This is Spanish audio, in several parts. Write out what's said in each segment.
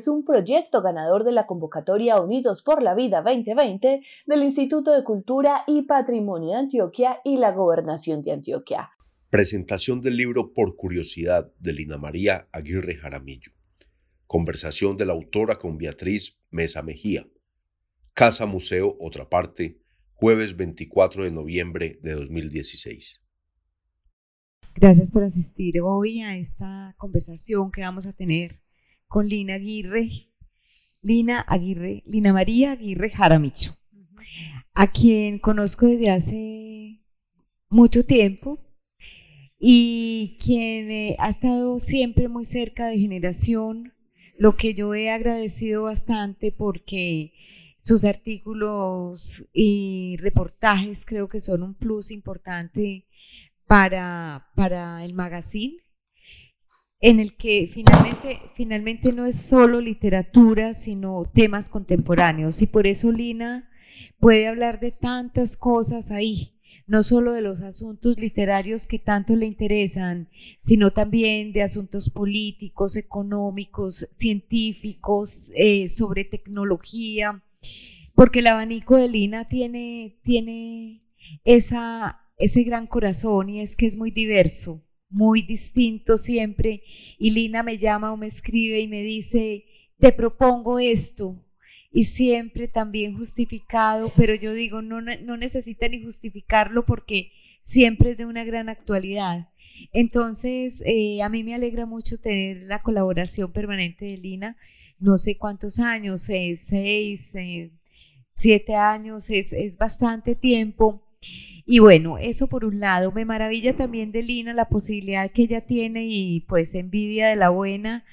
Es un proyecto ganador de la convocatoria Unidos por la Vida 2020 del Instituto de Cultura y Patrimonio de Antioquia y la Gobernación de Antioquia. Presentación del libro Por Curiosidad de Lina María Aguirre Jaramillo. Conversación de la autora con Beatriz Mesa Mejía. Casa Museo Otra Parte, jueves 24 de noviembre de 2016. Gracias por asistir hoy a esta conversación que vamos a tener con Lina Aguirre, Lina Aguirre, Lina María Aguirre Jaramicho, a quien conozco desde hace mucho tiempo y quien eh, ha estado siempre muy cerca de generación, lo que yo he agradecido bastante porque sus artículos y reportajes creo que son un plus importante para, para el magazine en el que finalmente, finalmente no es solo literatura, sino temas contemporáneos. Y por eso Lina puede hablar de tantas cosas ahí, no solo de los asuntos literarios que tanto le interesan, sino también de asuntos políticos, económicos, científicos, eh, sobre tecnología, porque el abanico de Lina tiene, tiene esa, ese gran corazón y es que es muy diverso muy distinto siempre. Y Lina me llama o me escribe y me dice, te propongo esto. Y siempre también justificado, pero yo digo, no, no necesita ni justificarlo porque siempre es de una gran actualidad. Entonces, eh, a mí me alegra mucho tener la colaboración permanente de Lina. No sé cuántos años, seis, eh, siete años, es, es bastante tiempo. Y bueno, eso por un lado. Me maravilla también de Lina la posibilidad que ella tiene y pues envidia de la buena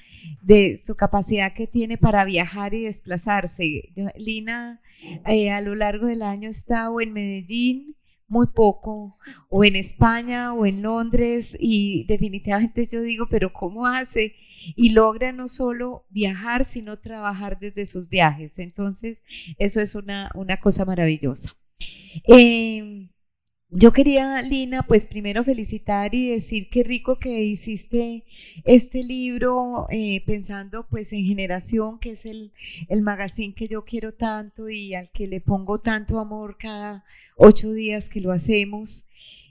de su capacidad que tiene para viajar y desplazarse. Lina eh, a lo largo del año ha estado en Medellín muy poco, o en España o en Londres, y definitivamente yo digo, pero ¿cómo hace? Y logra no solo viajar, sino trabajar desde sus viajes. Entonces, eso es una, una cosa maravillosa. Eh, yo quería, Lina, pues primero felicitar y decir qué rico que hiciste este libro eh, pensando pues en generación, que es el, el magazine que yo quiero tanto y al que le pongo tanto amor cada ocho días que lo hacemos.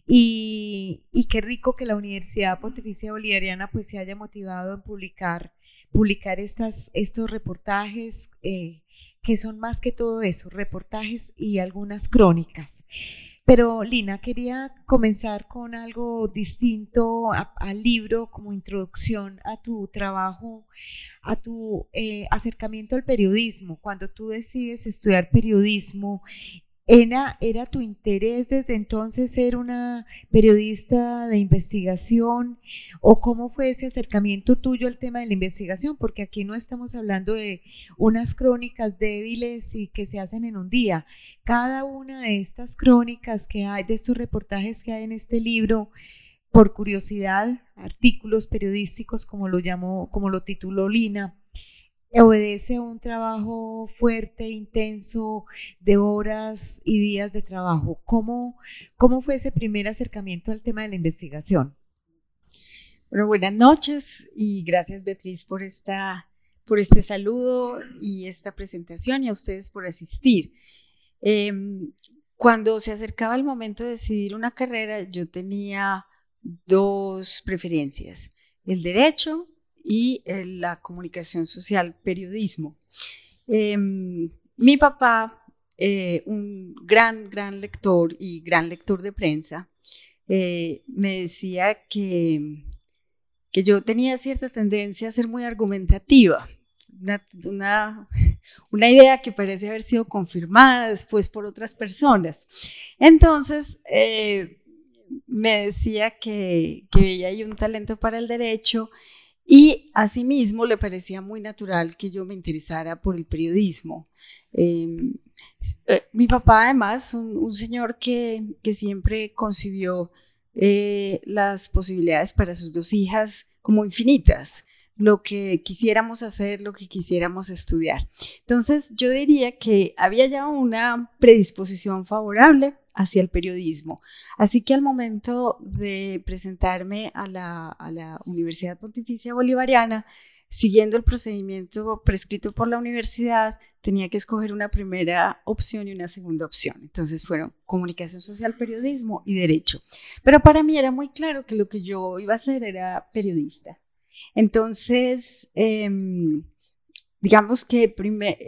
Y, y qué rico que la Universidad Pontificia Bolivariana pues se haya motivado en publicar, publicar estas, estos reportajes eh, que son más que todo eso, reportajes y algunas crónicas. Pero Lina, quería comenzar con algo distinto al libro como introducción a tu trabajo, a tu eh, acercamiento al periodismo. Cuando tú decides estudiar periodismo ¿Era, ¿Era tu interés desde entonces ser una periodista de investigación o cómo fue ese acercamiento tuyo al tema de la investigación? Porque aquí no estamos hablando de unas crónicas débiles y que se hacen en un día. Cada una de estas crónicas que hay, de estos reportajes que hay en este libro, por curiosidad, artículos periodísticos como lo llamó, como lo tituló Lina, obedece a un trabajo fuerte, intenso, de horas y días de trabajo. ¿Cómo, cómo fue ese primer acercamiento al tema de la investigación? Bueno, buenas noches y gracias Beatriz por, esta, por este saludo y esta presentación y a ustedes por asistir. Em, cuando se acercaba el momento de decidir una carrera, yo tenía dos preferencias, el derecho y eh, la comunicación social, periodismo. Em, mi papá, eh, un gran, gran lector y gran lector de prensa, eh, me decía que, que yo tenía cierta tendencia a ser muy argumentativa, una, una, idea que parece haber sido confirmada después por otras personas. Entonces, me decía que, que veía ahí un talento para el derecho y asimismo le parecía muy natural que yo me interesara por el periodismo. Em, eh, mi papá además, un, señor que, que, siempre concibió eh, las posibilidades para sus dos hijas como infinitas lo que quisiéramos hacer, lo que quisiéramos estudiar. Entonces, yo diría que había ya una predisposición favorable hacia el periodismo. Así que al momento de presentarme a la, Universidad Pontificia Bolivariana, siguiendo el procedimiento prescrito por la universidad, tenía que escoger una primera opción y una segunda opción. Entonces fueron comunicación social, periodismo y derecho. Pero para mí era muy claro que lo que yo iba a hacer era periodista. Entonces, em, digamos que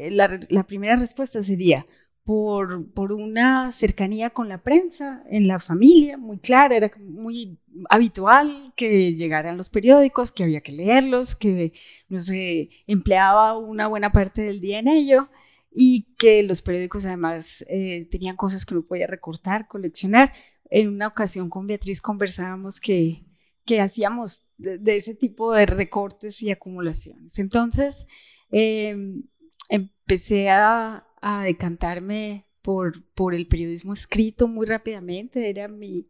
la, primera respuesta sería por, por, una cercanía con la prensa, en la familia, muy clara, era muy habitual que llegaran los periódicos, que había que leerlos, que no se empleaba una buena parte del día en ello y que los periódicos además eh, tenían cosas que uno podía recortar, coleccionar. En una ocasión con Beatriz conversábamos que que hacíamos de, ese tipo de recortes y acumulaciones. Entonces, em, empecé a, decantarme por, por, el periodismo escrito muy rápidamente, era mi,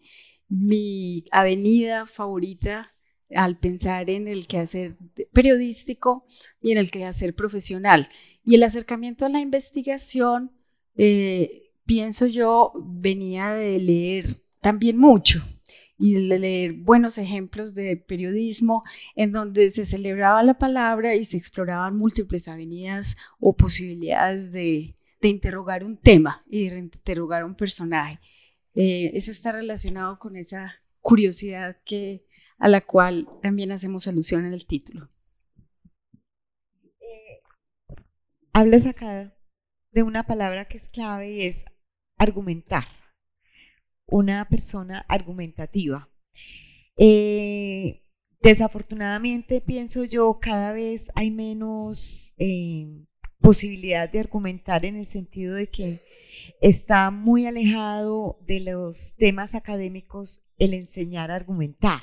mi avenida favorita al pensar en el quehacer periodístico y en el quehacer profesional. Y el acercamiento a la investigación, eh, pienso yo, venía de leer también mucho y leer buenos ejemplos de periodismo en donde se celebraba la palabra y se exploraban múltiples avenidas o posibilidades de, interrogar un tema y de interrogar un personaje. Eh, eso está relacionado con esa curiosidad que, a la cual también hacemos alusión en el título. Eh, hablas acá de una palabra que es clave y es argumentar una persona argumentativa. Eh, desafortunadamente, pienso yo, cada vez hay menos eh, posibilidad de argumentar en el sentido de que está muy alejado de los temas académicos el enseñar a argumentar.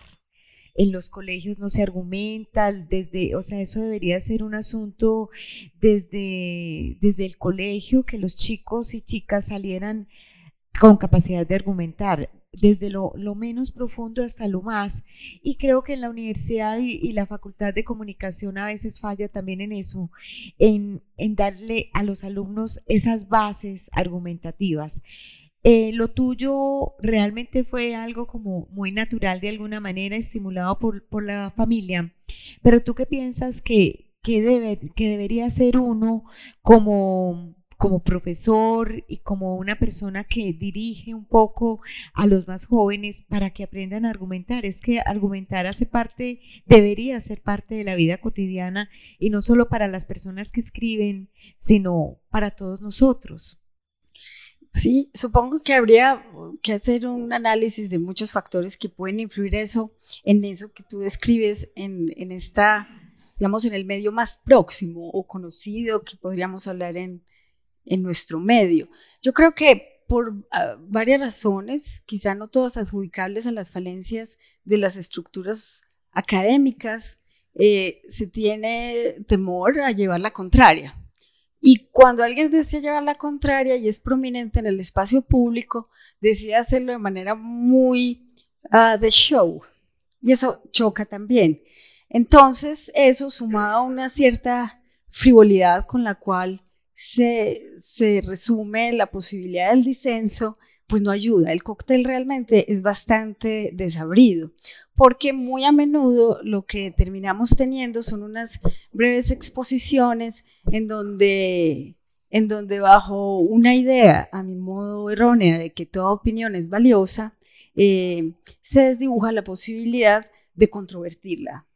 En los colegios no se argumenta, desde, o sea, eso debería ser un asunto desde, desde el colegio, que los chicos y chicas salieran con capacidad de argumentar desde lo, menos profundo hasta lo más. Y creo que en la universidad y, la facultad de comunicación a veces falla también en eso, en, darle a los alumnos esas bases argumentativas. Eh, lo tuyo realmente fue algo como muy natural de alguna manera, estimulado por, la familia, pero tú qué piensas que, que, debe, que debería ser uno como como profesor y como una persona que dirige un poco a los más jóvenes para que aprendan a argumentar. Es que argumentar hace parte, debería ser parte de la vida cotidiana y no solo para las personas que escriben, sino para todos nosotros. Sí, supongo que habría que hacer un análisis de muchos factores que pueden influir eso, en eso que tú describes en, en esta, digamos, en el medio más próximo o conocido que podríamos hablar en, en nuestro medio. Yo creo que por ah, varias razones, quizá no todas adjudicables a las falencias de las estructuras académicas, eh, se tiene temor a llevar la contraria. Y cuando alguien desea llevar la contraria y es prominente en el espacio público, decide hacerlo de manera muy ah, de show. Y eso choca también. Entonces, eso sumado a una cierta frivolidad con la cual se, resume la posibilidad del disenso, pues no ayuda. El cóctel realmente es bastante desabrido, porque muy a menudo lo que terminamos teniendo son unas breves exposiciones en donde, en donde bajo una idea, a mi modo errónea, de que toda opinión es valiosa, eh, se desdibuja la posibilidad de controvertirla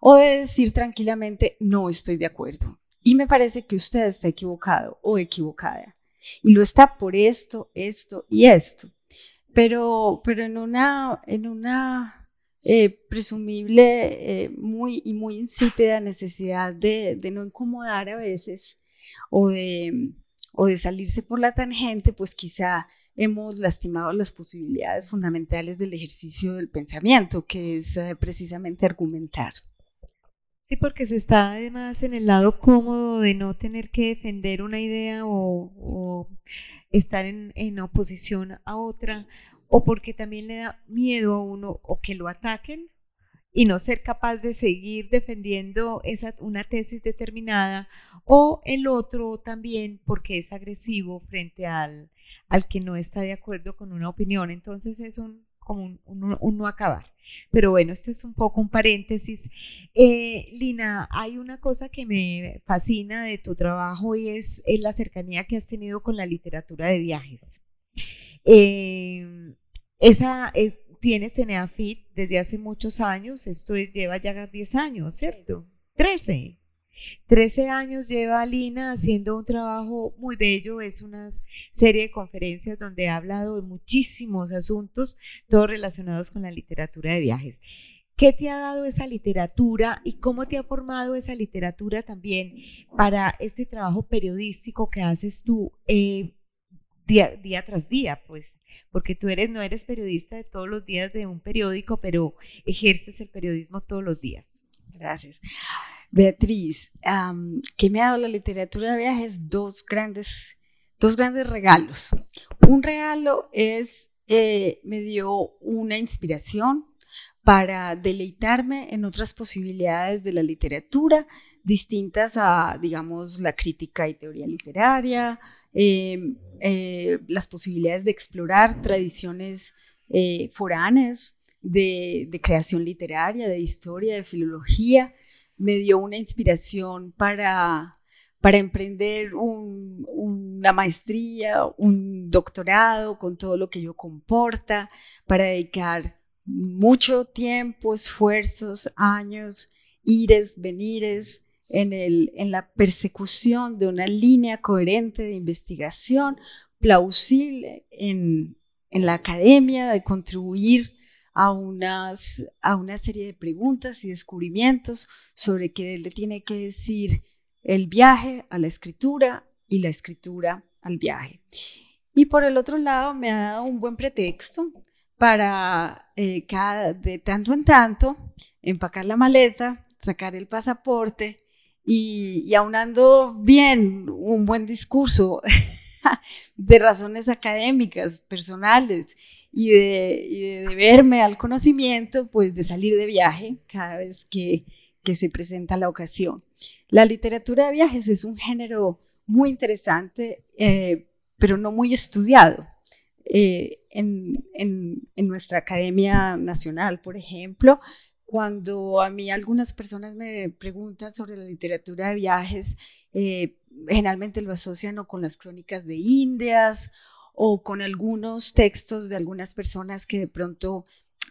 o de decir tranquilamente no estoy de acuerdo. Y me parece que usted está equivocado o equivocada. Y lo está por esto, esto y esto. Pero, pero en una, en una eh, presumible eh, muy y muy insípida necesidad de, no incomodar a veces o de, o de salirse por la tangente, pues quizá hemos lastimado las posibilidades fundamentales del ejercicio del pensamiento, que es eh, precisamente argumentar. Sí, porque se está además en el lado cómodo de no tener que defender una idea o, estar en, en, oposición a otra, o porque también le da miedo a uno o que lo ataquen y no ser capaz de seguir defendiendo esa, una tesis determinada, o el otro también porque es agresivo frente al, al que no está de acuerdo con una opinión. Entonces es un, como un, no acabar. Pero bueno, esto es un poco un paréntesis. Eh, Lina, hay una cosa que me fascina de tu trabajo y es, la cercanía que has tenido con la literatura de viajes. Eh, esa, eh, tienes Eneafit desde hace muchos años, esto es, lleva ya 10 años, ¿cierto? 13. 13 años lleva Lina haciendo un trabajo muy bello, es una serie de conferencias donde ha hablado de muchísimos asuntos, todos relacionados con la literatura de viajes. ¿Qué te ha dado esa literatura y cómo te ha formado esa literatura también para este trabajo periodístico que haces tú eh, día, día tras día? Pues porque tú eres, no eres periodista de todos los días de un periódico, pero ejerces el periodismo todos los días. Gracias. Beatriz, ¿qué me ha dado la literatura de viajes? Dos grandes, dos grandes regalos. Un regalo es, eh, me dio una inspiración para deleitarme en otras posibilidades de la literatura distintas a, digamos, la crítica y teoría literaria, Em, eh, las posibilidades de explorar tradiciones eh, foráneas de, creación literaria, de historia, de filología. Me dio una inspiración para, para emprender una maestría, un doctorado con todo lo que ello comporta, para dedicar mucho tiempo, esfuerzos, años, ires, venires, en, el, en la persecución de una línea coherente de investigación, plausible en, en la academia, de contribuir a, unas, a una serie de preguntas y descubrimientos sobre qué le tiene que decir el viaje a la escritura y la escritura al viaje. Y por el otro lado, me ha dado un buen pretexto para eh, cada, de tanto en tanto empacar la maleta, sacar el pasaporte y, aunando bien un buen discurso de razones académicas, personales y de, verme al conocimiento, pues de salir de viaje cada vez que, se presenta la ocasión. La literatura de viajes es un género muy interesante, eh, pero no muy estudiado. Eh, en, nuestra Academia Nacional, por ejemplo, cuando a mí algunas personas me preguntan sobre la literatura de viajes, eh, generalmente lo asocian o con las crónicas de Indias o con algunos textos de algunas personas que de pronto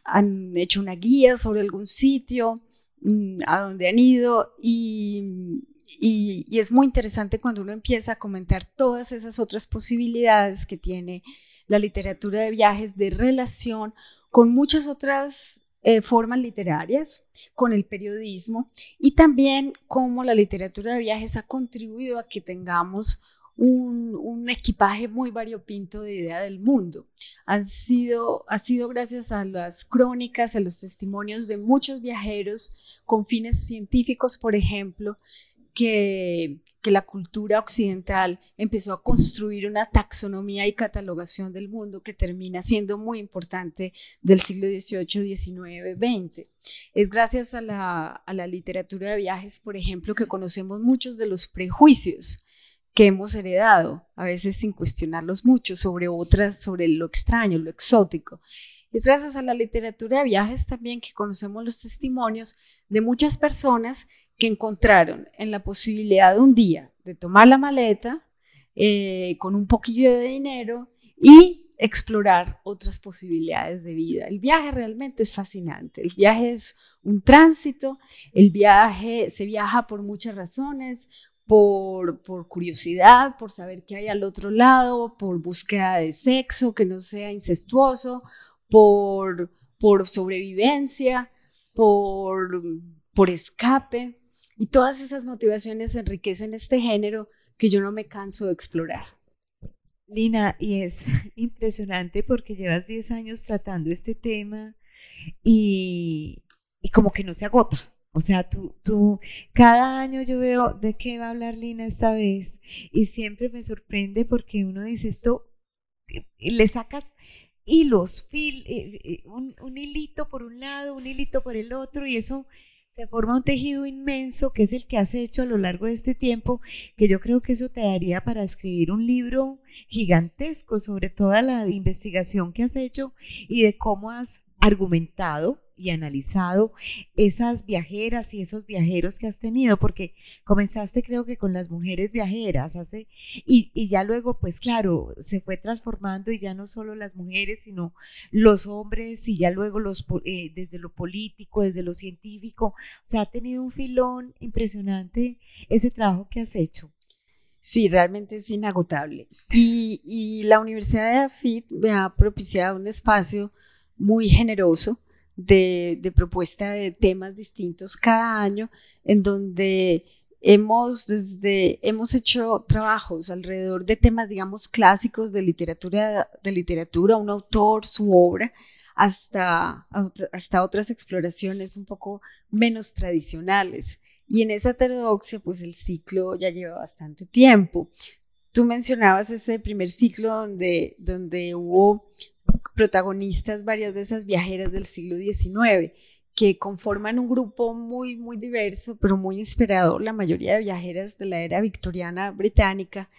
han hecho una guía sobre algún sitio mm, a donde han ido y, y, es muy interesante cuando uno empieza a comentar todas esas otras posibilidades que tiene la literatura de viajes de relación con muchas otras eh, formas literarias, con el periodismo y también cómo la literatura de viajes ha contribuido a que tengamos un, equipaje muy variopinto de idea del mundo. Han sido, ha sido gracias a las crónicas, a los testimonios de muchos viajeros con fines científicos, por ejemplo, que, la cultura occidental empezó a construir una taxonomía y catalogación del mundo que termina siendo muy importante del siglo XVIII, XIX, XX. Es gracias a la, a la literatura de viajes, por ejemplo, que conocemos muchos de los prejuicios que hemos heredado, a veces sin cuestionarlos mucho, sobre otras, sobre lo extraño, lo exótico. Es gracias a la literatura de viajes también que conocemos los testimonios de muchas personas que encontraron en la posibilidad de un día de tomar la maleta eh, con un poquillo de dinero y explorar otras posibilidades de vida. El viaje realmente es fascinante. El viaje es un tránsito, el viaje se viaja por muchas razones, por, por, curiosidad, por saber qué hay al otro lado, por búsqueda de sexo que no sea incestuoso, por, por sobrevivencia, por, por escape. Y todas esas motivaciones enriquecen este género que yo no me canso de explorar. Lina, y es impresionante porque llevas 10 años tratando este tema y, y como que no se agota. O sea, tú, tú, cada año yo veo de qué va a hablar Lina esta vez y siempre me sorprende porque uno dice esto, le sacas hilos, fil, eh, eh, un, un hilito por un lado, un hilito por el otro y eso se forma un tejido inmenso que es el que has hecho a lo largo de este tiempo, que yo creo que eso te daría para escribir un libro gigantesco sobre toda la investigación que has hecho y de cómo has argumentado y analizado esas viajeras y esos viajeros que has tenido, porque comenzaste creo que con las mujeres viajeras, hace, y, y ya luego, pues claro, se fue transformando y ya no solo las mujeres, sino los hombres y ya luego los, eh, desde lo político, desde lo científico, o sea, ha tenido un filón impresionante ese trabajo que has hecho. Sí, realmente es inagotable. Y, y la Universidad de AFIT me ha propiciado un espacio muy generoso de, propuesta de temas distintos cada año, en donde hemos, desde, hemos hecho trabajos alrededor de temas, digamos, clásicos de literatura, de literatura, un autor, su obra, hasta, hasta otras exploraciones un poco menos tradicionales. Y en esa heterodoxia, pues el ciclo ya lleva bastante tiempo. Tú mencionabas ese primer ciclo donde, donde hubo protagonistas varias de esas viajeras del siglo XIX, que conforman un grupo muy, muy diverso, pero muy inspirador, la mayoría de viajeras de la era victoriana británica,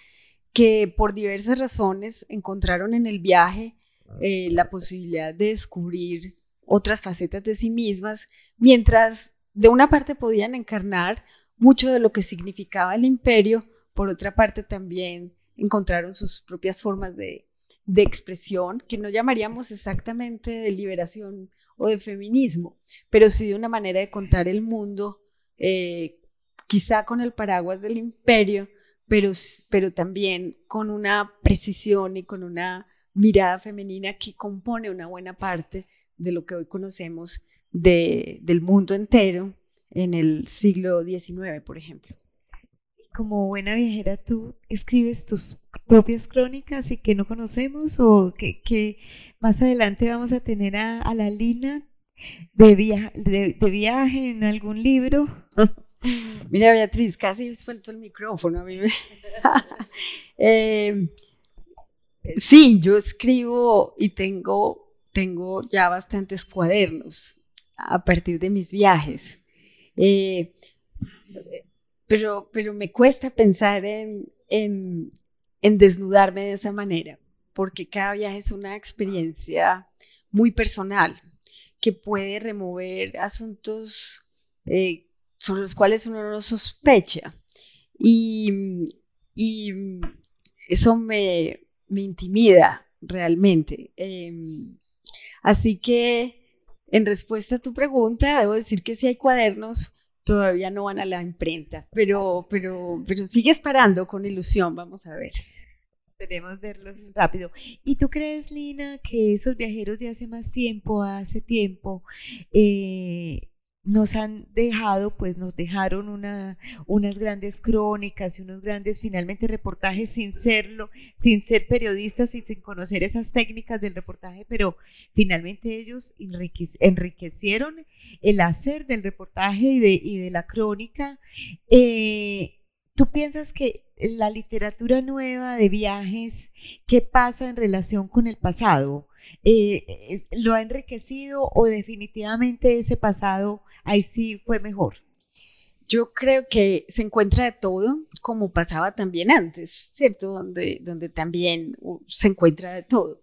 que por diversas razones encontraron en el viaje eh, la posibilidad de descubrir otras facetas de sí mismas, mientras de una parte podían encarnar mucho de lo que significaba el imperio, por otra parte también encontraron sus propias formas de, de expresión que no llamaríamos exactamente de liberación o de feminismo, pero sí de una manera de contar el mundo, eh, quizá con el paraguas del imperio, pero, pero también con una precisión y con una mirada femenina que compone una buena parte de lo que hoy conocemos del mundo entero en el siglo XIX, por ejemplo como buena viajera, tú escribes tus propias crónicas y que no conocemos o que, más adelante vamos a tener a, la Lina de, viaje en algún libro. Mira, Beatriz, casi suelto el micrófono a mí. Eh, sí, yo escribo y tengo, tengo ya bastantes cuadernos a partir de mis viajes. Eh, pero, pero me cuesta pensar en, en, desnudarme de esa manera, porque cada viaje es una experiencia muy personal que puede remover asuntos eh, sobre los cuales uno no sospecha. Y, y eso me, intimida realmente. Em, así que, en respuesta a tu pregunta, debo decir que si hay cuadernos todavía no van a la imprenta, pero, pero, pero sigue esperando con ilusión, vamos a ver. Esperemos verlos rápido. ¿Y tú crees, Lina, que esos viajeros de hace más tiempo, hace tiempo, eh, nos han dejado, pues nos dejaron una, unas grandes crónicas y unos grandes finalmente reportajes sin serlo, sin ser periodistas y sin conocer esas técnicas del reportaje, pero finalmente ellos enriquecieron el hacer del reportaje y de, y de la crónica. Eh, ¿Tú piensas que la literatura nueva de viajes, qué pasa en relación con el pasado? Eh, eh, ¿Lo ha enriquecido o definitivamente ese pasado ahí sí fue mejor. Yo creo que se encuentra de todo, como pasaba también antes, ¿cierto? Donde, donde también uh, se encuentra de todo.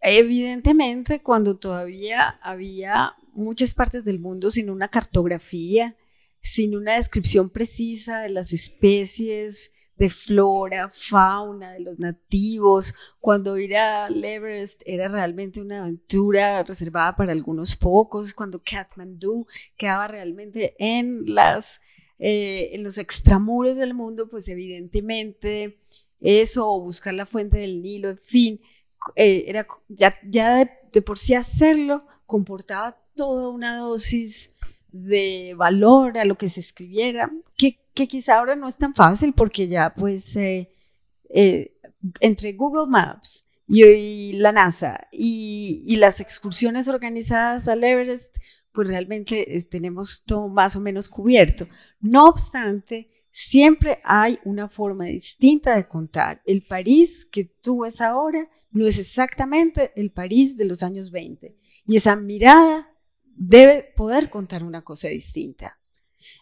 Evidentemente, cuando todavía había muchas partes del mundo sin una cartografía, sin una descripción precisa de las especies, de flora, fauna, de los nativos, cuando ir al Everest era realmente una aventura reservada para algunos pocos, cuando Kathmandu quedaba realmente en las eh, en los extramuros del mundo, pues evidentemente eso, o buscar la fuente del Nilo, en fin, eh, era ya, ya de, de por sí hacerlo comportaba toda una dosis de valor a lo que se escribiera, que, quizá ahora no es tan fácil porque ya pues eh, entre Google Maps y, la NASA y, las excursiones organizadas al Everest, pues realmente eh, tenemos todo más o menos cubierto. No obstante, siempre hay una forma distinta de contar. El París que tú ves ahora no es exactamente el París de los años 20. Y esa mirada debe poder contar una cosa distinta.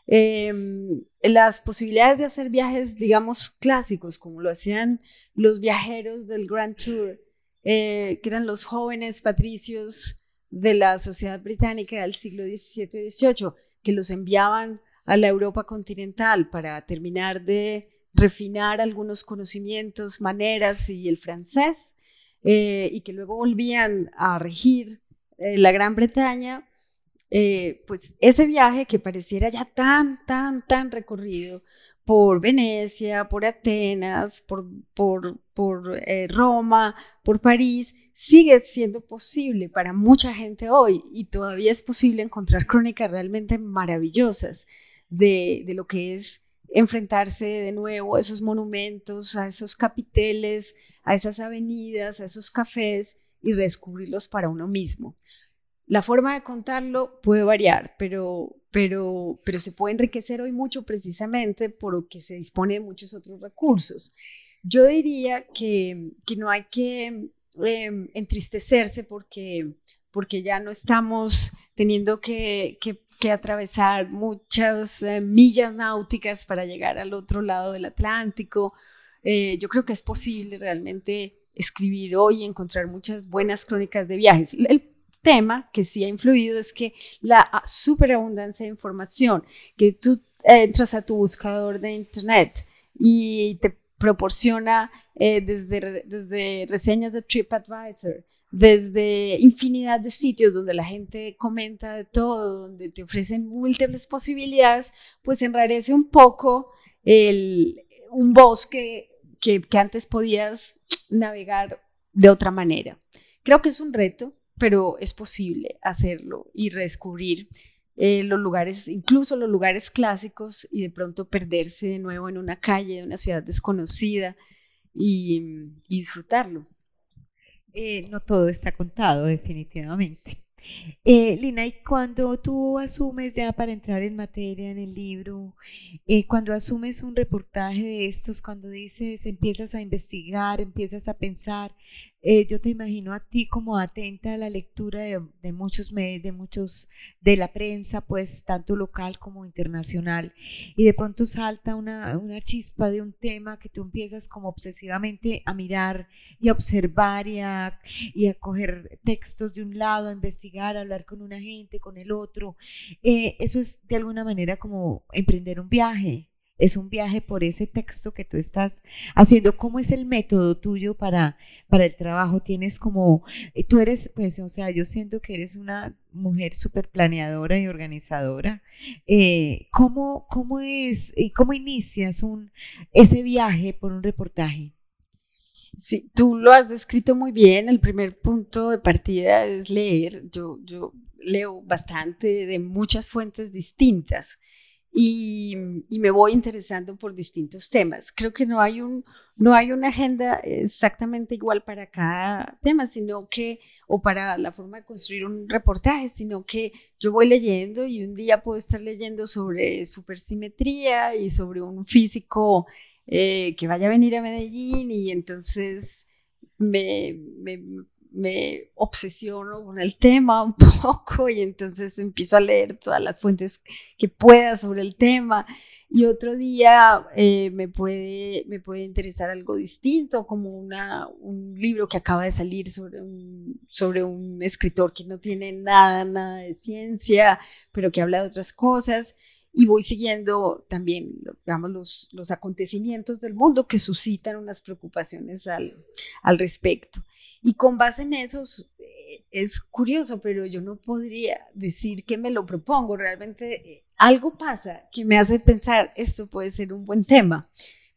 Em, las posibilidades de hacer viajes, digamos, clásicos, como lo hacían los viajeros del Grand Tour, eh, que eran los jóvenes patricios de la sociedad británica del siglo XVII y XVIII, que los enviaban a la Europa continental para terminar de refinar algunos conocimientos, maneras y el francés, eh, y que luego volvían a regir eh, la Gran Bretaña, eh, pues ese viaje que pareciera ya tan, tan, tan recorrido por Venecia, por Atenas, por, por, por Roma, por París, sigue siendo posible para mucha gente hoy y todavía es posible encontrar crónicas realmente maravillosas de, de lo que es enfrentarse de nuevo a esos monumentos, a esos capiteles, a esas avenidas, a esos cafés y descubrirlos para uno mismo. La forma de contarlo puede variar, pero, pero, pero se puede enriquecer hoy mucho precisamente porque se dispone de muchos otros recursos. Yo diría que, que no hay que em, entristecerse porque, porque ya no estamos teniendo que, que atravesar muchas eh, millas náuticas para llegar al otro lado del Atlántico. Eh, yo creo que es posible realmente escribir hoy y encontrar muchas buenas crónicas de viajes. Tema que sí ha influido es que la superabundancia de información, que tú entras a tu buscador de internet y te proporciona eh, desde, desde reseñas de TripAdvisor, desde infinidad de sitios donde la gente comenta de todo, donde te ofrecen múltiples posibilidades, pues enrarece un poco el, un bosque que, que antes podías navegar de otra manera. Creo que es un reto, pero es posible hacerlo y redescubrir eh, los lugares, incluso los lugares clásicos, y de pronto perderse de nuevo en una calle de una ciudad desconocida y, disfrutarlo. Eh, no todo está contado, definitivamente. Eh, Lina, y cuando tú asumes ya para entrar en materia en el libro, eh, cuando asumes un reportaje de estos, cuando dices, empiezas a investigar, empiezas a pensar, eh, yo te imagino a ti como atenta a la lectura de, muchos medios, de muchos, de la prensa, pues tanto local como internacional, y de pronto salta una, chispa de un tema que tú empiezas como obsesivamente a mirar y a observar y a coger textos de un lado, a investigar hablar con una gente, con el otro. Eh, eso es de alguna manera como emprender un viaje. Es un viaje por ese texto que tú estás haciendo. ¿Cómo es el método tuyo para, para el trabajo? Tienes como, eh, tú eres, pues, o sea, yo siento que eres una mujer súper planeadora y organizadora. Eh, ¿cómo, ¿Cómo es, cómo inicias un, ese viaje por un reportaje? Sí, tú lo has descrito muy bien. El primer punto de partida es leer. Yo, leo bastante de muchas fuentes distintas y, me voy interesando por distintos temas. Creo que no hay, no hay una agenda exactamente igual para cada tema, sino que, o para la forma de construir un reportaje, sino que yo voy leyendo y un día puedo estar leyendo sobre supersimetría y sobre un físico eh, que vaya a venir a Medellín y entonces me, obsesiono con el tema un poco y entonces empiezo a leer todas las fuentes que pueda sobre el tema y otro día eh, me, puede, me puede interesar algo distinto, como una, un libro que acaba de salir sobre un, sobre un escritor que no tiene nada, nada de ciencia, pero que habla de otras cosas y voy siguiendo también, digamos, los, los acontecimientos del mundo que suscitan unas preocupaciones al, al respecto. Y con base en esos, eh, es curioso, pero yo no podría decir que me lo propongo. Realmente algo pasa que me hace pensar, esto puede ser un buen tema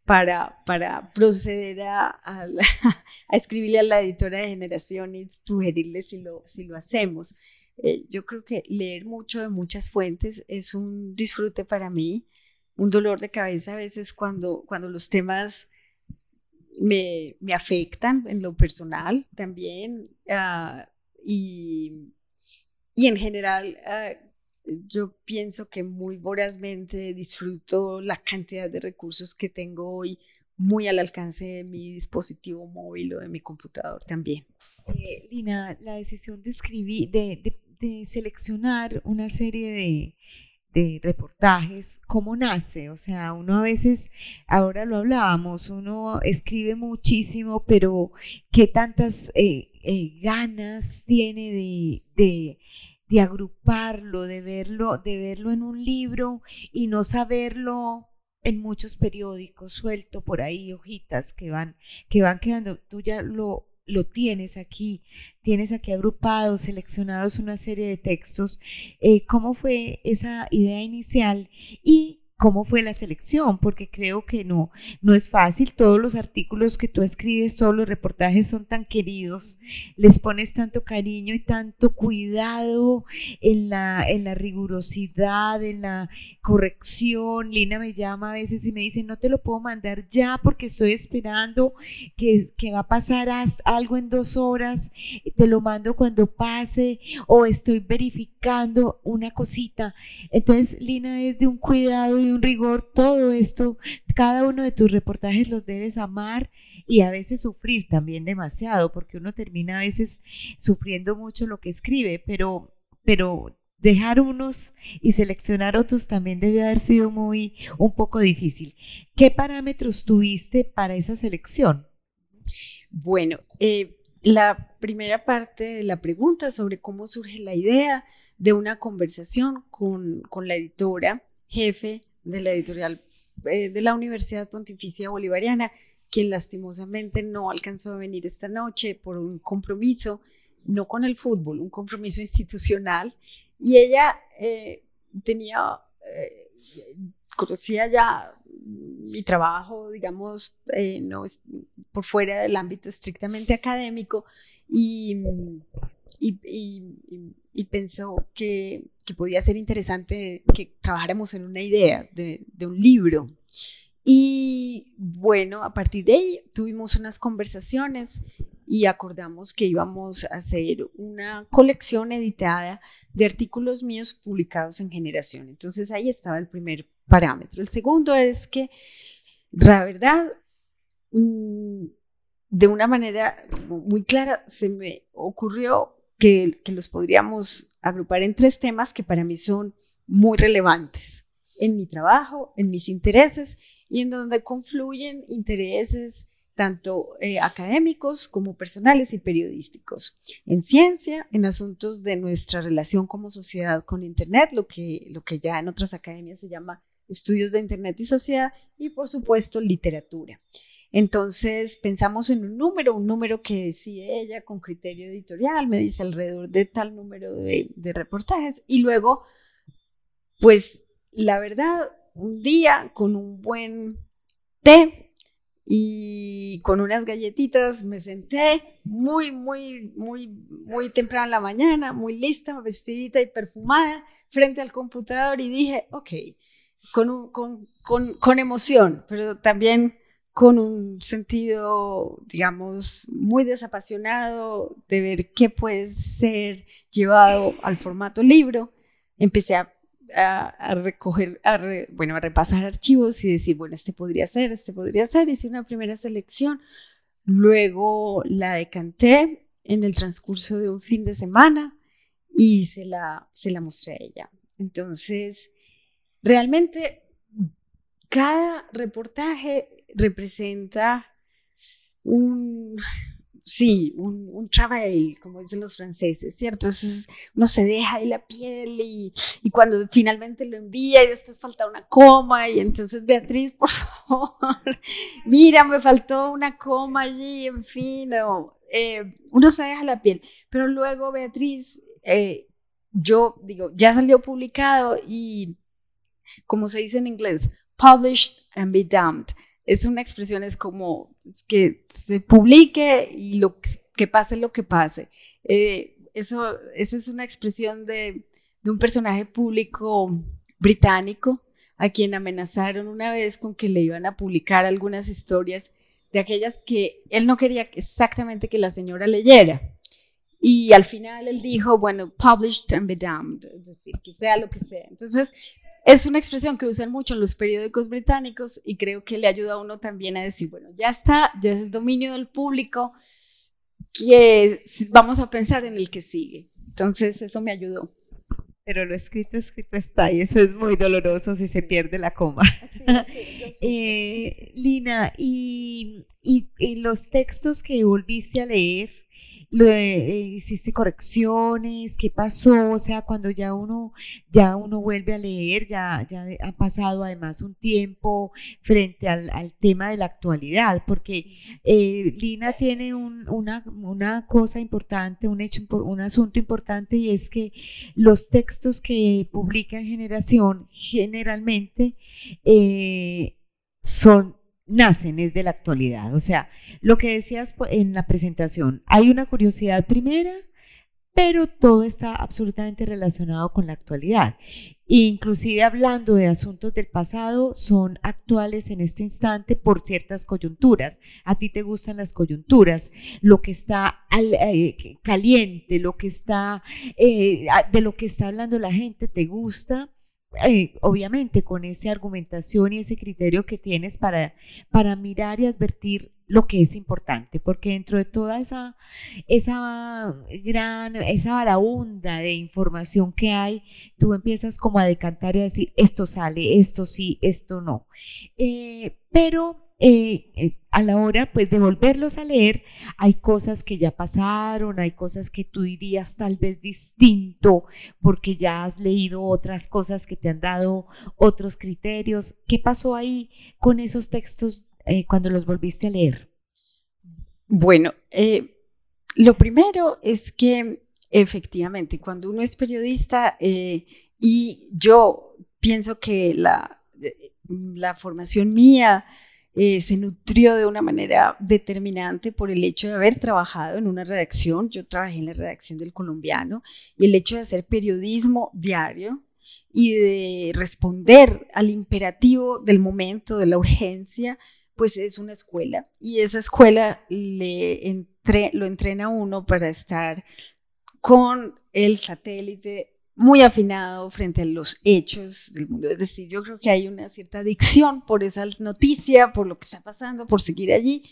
para, para proceder a, a, a escribirle a la editora de generación y sugerirle si lo, si lo hacemos. Eh, yo creo que leer mucho de muchas fuentes es un disfrute para mí, un dolor de cabeza a veces cuando, cuando los temas me, afectan en lo personal también. Ah, y, y, en general, ah, yo pienso que muy vorazmente disfruto la cantidad de recursos que tengo hoy muy al alcance de mi dispositivo móvil o de mi computador también. Eh, Lina, la decisión de escribir, de, seleccionar una serie de, de reportajes, ¿cómo nace? O sea, uno a veces, ahora lo hablábamos, uno escribe muchísimo, pero ¿qué tantas eh, eh, ganas tiene de, de, de, agruparlo, de verlo, de verlo en un libro y no saberlo en muchos periódicos, suelto por ahí, hojitas que van, que van quedando. Tú ya lo lo tienes aquí, tienes aquí agrupados, seleccionados una serie de textos. Eh, ¿Cómo fue esa idea inicial? Y cómo fue la selección, porque creo que no, no es fácil. Todos los artículos que tú escribes, todos los reportajes son tan queridos, les pones tanto cariño y tanto cuidado en la, en la rigurosidad, en la corrección. Lina me llama a veces y me dice, no te lo puedo mandar ya porque estoy esperando que, que va a pasar algo en dos horas, te lo mando cuando pase o estoy verificando una cosita. Entonces, Lina es de un cuidado y un rigor, todo esto, cada uno de tus reportajes los debes amar y a veces sufrir también demasiado, porque uno termina a veces sufriendo mucho lo que escribe, pero, pero dejar unos y seleccionar otros también debe haber sido muy, un poco difícil. ¿Qué parámetros tuviste para esa selección? Bueno, eh, la primera parte de la pregunta sobre cómo surge la idea de una conversación con, con la editora jefe de la editorial eh, de la Universidad Pontificia Bolivariana, quien lastimosamente no alcanzó a venir esta noche por un compromiso, no con el fútbol, un compromiso institucional. Y ella eh, tenía, eh, conocía ya mi trabajo, digamos, no por fuera del ámbito estrictamente académico y, y pensó que que podía ser interesante que trabajáramos en una idea de, un libro. Y bueno, a partir de ahí tuvimos unas conversaciones y acordamos que íbamos a hacer una colección editada de artículos míos publicados en generación. Entonces ahí estaba el primer parámetro. El segundo es que, la verdad, mm, de una manera muy clara se me ocurrió que, los podríamos agrupar en tres temas que para mí son muy relevantes en mi trabajo, en mis intereses y en donde confluyen intereses tanto eh, académicos como personales y periodísticos. En ciencia, en asuntos de nuestra relación como sociedad con Internet, lo que, lo que ya en otras academias se llama estudios de Internet y sociedad, y por supuesto literatura. Entonces pensamos en un número, un número que decide ella con criterio editorial, me dice alrededor de tal número de, reportajes y luego, pues la verdad, un día con un buen té y con unas galletitas me senté muy, muy, muy, muy temprano en la mañana, muy lista, vestidita y perfumada frente al computador y dije, ok, con, con, con, con emoción, pero también con un sentido, digamos, muy desapasionado de ver qué puede ser llevado al formato libro. Empecé a, recoger, a bueno, a repasar archivos y decir, bueno, este podría ser, este podría ser. Hice una primera selección, luego la decanté en el transcurso de un fin de semana y se la, se la mostré a ella. Entonces, realmente cada reportaje representa un, sí, un, un travail, como dicen los franceses, ¿cierto? Entonces uno se deja ahí la piel y, y, cuando finalmente lo envía y después falta una coma y entonces Beatriz, por favor, mira, me faltó una coma allí, en fin, eh, uno se deja la piel, pero luego Beatriz, eh, yo digo, ya salió publicado y, como se dice en inglés, published and be damned es una expresión, es como que se publique y lo que pase lo que pase. Eh, eso, esa es una expresión de, de un personaje público británico a quien amenazaron una vez con que le iban a publicar algunas historias de aquellas que él no quería exactamente que la señora leyera. Y al final él dijo, bueno, published and be damned, es decir, que sea lo que sea. Entonces, es una expresión que usan mucho en los periódicos británicos y creo que le ayuda a uno también a decir, bueno, ya está, ya es el dominio del público, que vamos a pensar en el que sigue. Entonces, eso me ayudó. Pero lo escrito, escrito está, y eso es muy doloroso si se pierde la coma. eh, Lina, y, y los textos que volviste a leer, lo eh, hiciste correcciones, qué pasó, o sea, cuando ya uno, ya uno vuelve a leer, ya, ya ha pasado además un tiempo frente al, tema de la actualidad, porque eh, Lina tiene una, una, cosa importante, un hecho, un asunto importante y es que los textos que publica en Generación generalmente eh, son nacen es de la actualidad. O sea, lo que decías en la presentación, hay una curiosidad primera, pero todo está absolutamente relacionado con la actualidad. Inclusive hablando de asuntos del pasado, son actuales en este instante por ciertas coyunturas. A ti te gustan las coyunturas, lo que está eh, caliente, lo que está, eh, de lo que está hablando la gente, te gusta obviamente con esa argumentación y ese criterio que tienes para, para mirar y advertir lo que es importante, porque dentro de toda esa, esa gran, esa varaunda de información que hay, tú empiezas como a decantar y a decir, esto sale, esto sí, esto no. Eh, pero eh, eh, a la hora pues de volverlos a leer, hay cosas que ya pasaron, hay cosas que tú dirías tal vez distinto porque ya has leído otras cosas que te han dado otros criterios. ¿Qué pasó ahí con esos textos eh, cuando los volviste a leer? Bueno, lo primero es que efectivamente cuando uno es periodista y yo pienso que la, la formación mía, eh, se nutrió de una manera determinante por el hecho de haber trabajado en una redacción. Yo trabajé en la redacción del colombiano y el hecho de hacer periodismo diario y de responder al imperativo del momento, de la urgencia, pues es una escuela. Y esa escuela lo entrena a uno para estar con el satélite muy afinado frente a los hechos del mundo. Es decir, yo creo que hay una cierta adicción por esa noticia, por lo que está pasando, por seguir allí.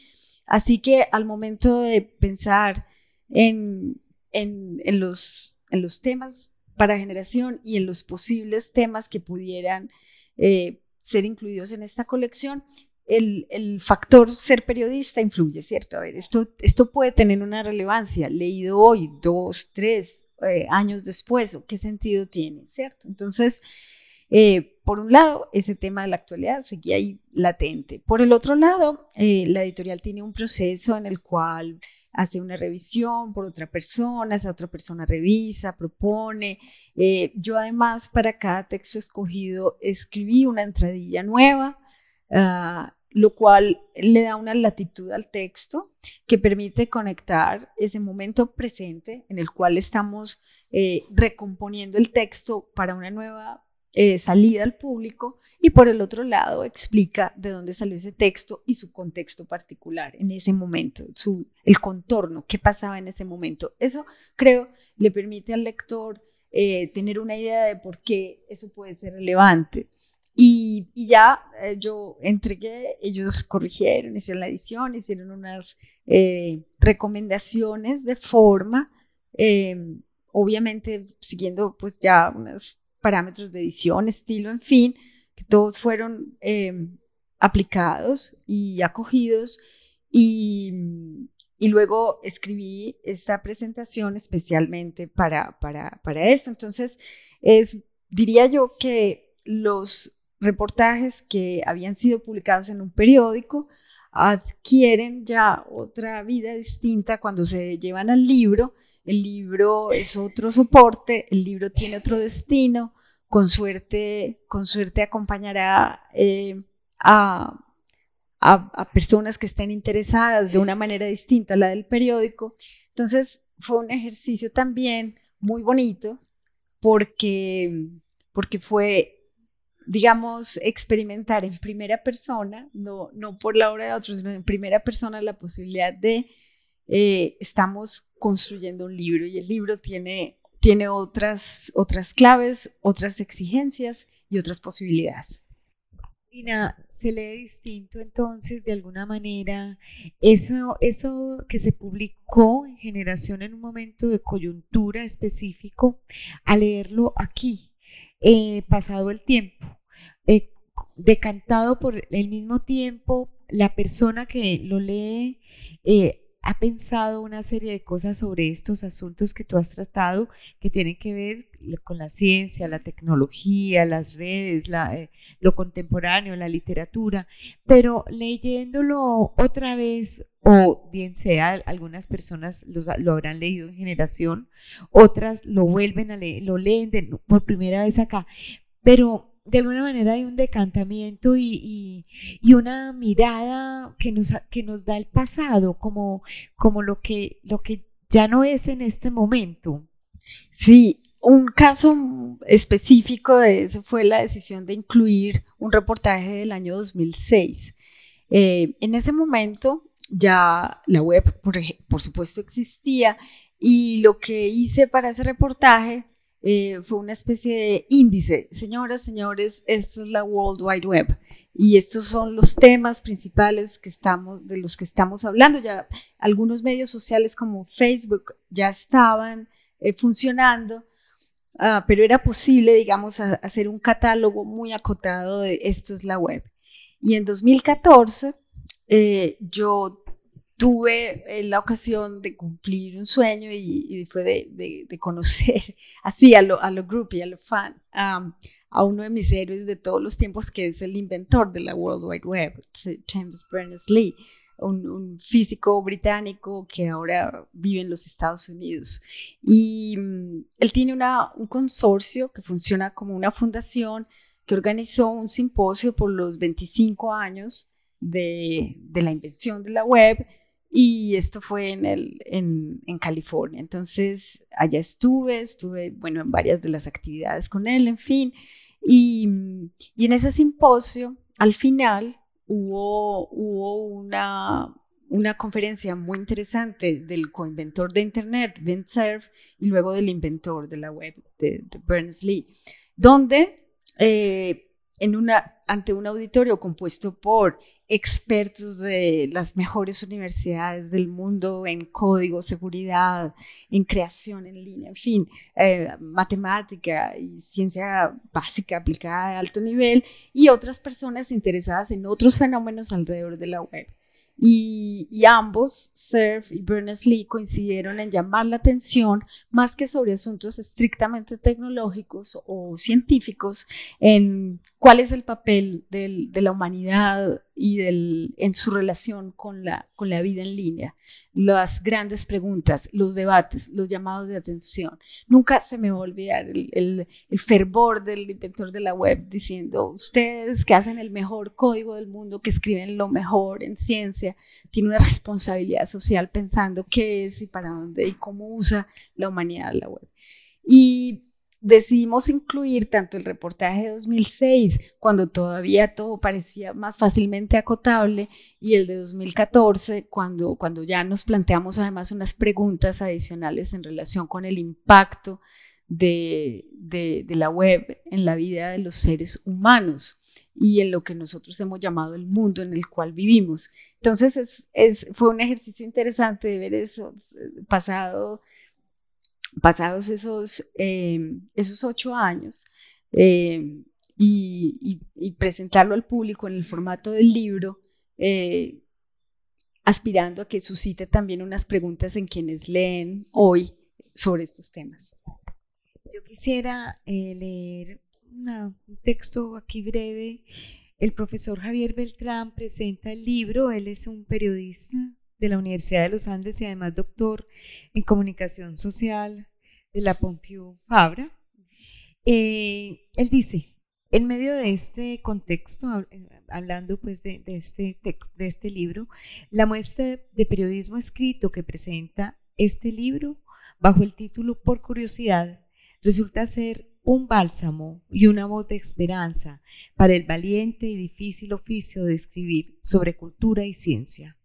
Así que al momento de pensar en, en, los, en los temas para generación y en los posibles temas que pudieran eh, ser incluidos en esta colección, el, el, factor ser periodista influye, ¿cierto? A ver, esto, esto puede tener una relevancia. Leído hoy, dos, tres, eh, años después, qué sentido tiene, ¿cierto? Entonces, eh, por un lado, ese tema de la actualidad seguía ahí latente. Por el otro lado, eh, la editorial tiene un proceso en el cual hace una revisión por otra persona, esa otra persona revisa, propone. yo además para cada texto escogido escribí una entradilla nueva. Uh, lo cual le da una latitud al texto que permite conectar ese momento presente en el cual estamos eh, recomponiendo el texto para una nueva eh, salida al público y por el otro lado explica de dónde salió ese texto y su contexto particular en ese momento, su, el contorno, qué pasaba en ese momento. Eso creo le permite al lector eh, tener una idea de por qué eso puede ser relevante. Y, ya eh, yo entregué, ellos corrigieron, hicieron la edición, hicieron unas eh, recomendaciones de forma, em, obviamente siguiendo pues ya unos parámetros de edición, estilo, en fin, que todos fueron aplicados y acogidos. Y, y, luego escribí esta presentación especialmente para, para, para eso. Entonces, es, diría yo que los reportajes que habían sido publicados en un periódico adquieren ya otra vida distinta cuando se llevan al libro. El libro es otro soporte, el libro tiene otro destino, con suerte, con suerte acompañará eh, a, a, personas que estén interesadas de una manera distinta a la del periódico. Entonces, fue un ejercicio también muy bonito porque, porque fue, digamos, experimentar en primera persona, no, no por la obra de otros, sino en primera persona la posibilidad de, eh, estamos construyendo un libro y el libro tiene, tiene otras, otras claves, otras exigencias y otras posibilidades. Se lee distinto entonces de alguna manera eso, eso que se publicó en generación en un momento de coyuntura específico a leerlo aquí, eh, pasado el tiempo, eh, decantado por el mismo tiempo, la persona que lo lee eh, ha pensado una serie de cosas sobre estos asuntos que tú has tratado que tienen que ver con la ciencia, la tecnología, las redes, eh, lo contemporáneo, la literatura, pero leyéndolo otra vez, o bien sea, algunas personas lo, habrán leído en generación, otras lo vuelven a leer, lo leen por primera vez acá, pero de alguna manera hay un decantamiento y, una mirada que nos, que nos da el pasado como, como lo, que, lo que ya no es en este momento. Sí, un caso específico de eso fue la decisión de incluir un reportaje del año 2006. Eh, en ese momento ya la web, por, por supuesto, existía y lo que hice para ese reportaje eh, fue una especie de índice. Señoras, señores, esta es la World Wide Web y estos son los temas principales que estamos, de los que estamos hablando. Ya algunos medios sociales como Facebook ya estaban eh, funcionando, ah, pero era posible, digamos, hacer un catálogo muy acotado de esto es la web. Y en 2014 eh, yo tuve eh, la ocasión de cumplir un sueño y, fue de, conocer así a lo, a lo group y a lo fan a uno de mis héroes de todos los tiempos que es el inventor de la World Wide Web, James Berners-Lee, un, físico británico que ahora vive en los Estados Unidos. Y mm, él tiene una, un consorcio que funciona como una fundación que organizó un simposio por los 25 años de, de la invención de la web y esto fue en, el, en, en, California. Entonces, allá estuve, estuve, bueno, en varias de las actividades con él, en fin. Y, y en ese simposio, al final, hubo, hubo una, una conferencia muy interesante del coinventor de Internet, Ben Cerf, y luego del inventor de la web, de, de Berners-Lee, donde eh, en una, ante un auditorio compuesto por expertos de las mejores universidades del mundo en código, seguridad, en creación en línea, en fin, eh, matemática y ciencia básica aplicada de alto nivel y otras personas interesadas en otros fenómenos alrededor de la web. Y, ambos, Cerf y Berners-Lee, coincidieron en llamar la atención más que sobre asuntos estrictamente tecnológicos o científicos en cuál es el papel de la humanidad y del, en su relación con la, con la vida en línea. Las grandes preguntas, los debates, los llamados de atención. Nunca se me va a olvidar el, el, fervor del inventor de la web diciendo, ustedes que hacen el mejor código del mundo, que escriben lo mejor en ciencia, tienen una responsabilidad social pensando qué es y para dónde y cómo usa la humanidad la web. Y decidimos incluir tanto el reportaje de 2006, cuando todavía todo parecía más fácilmente acotable, y el de 2014, cuando, cuando ya nos planteamos además unas preguntas adicionales en relación con el impacto de, de, la web en la vida de los seres humanos y en lo que nosotros hemos llamado el mundo en el cual vivimos. Entonces es, fue un ejercicio interesante de ver eso pasado pasados esos, em, esos ocho años em, y, presentarlo al público en el formato del libro, eh, aspirando a que suscite también unas preguntas en quienes leen hoy sobre estos temas. Yo quisiera eh, leer un texto aquí breve. El profesor Javier Beltrán presenta el libro, él es un periodista de la Universidad de los Andes y además doctor en comunicación social de la Pompeu Fabra. Eh, él dice, en medio de este contexto, eh, hablando pues de, este de este libro, la muestra de periodismo escrito que presenta este libro bajo el título Por Curiosidad, resulta ser un bálsamo y una voz de esperanza para el valiente y difícil oficio de escribir sobre cultura y ciencia.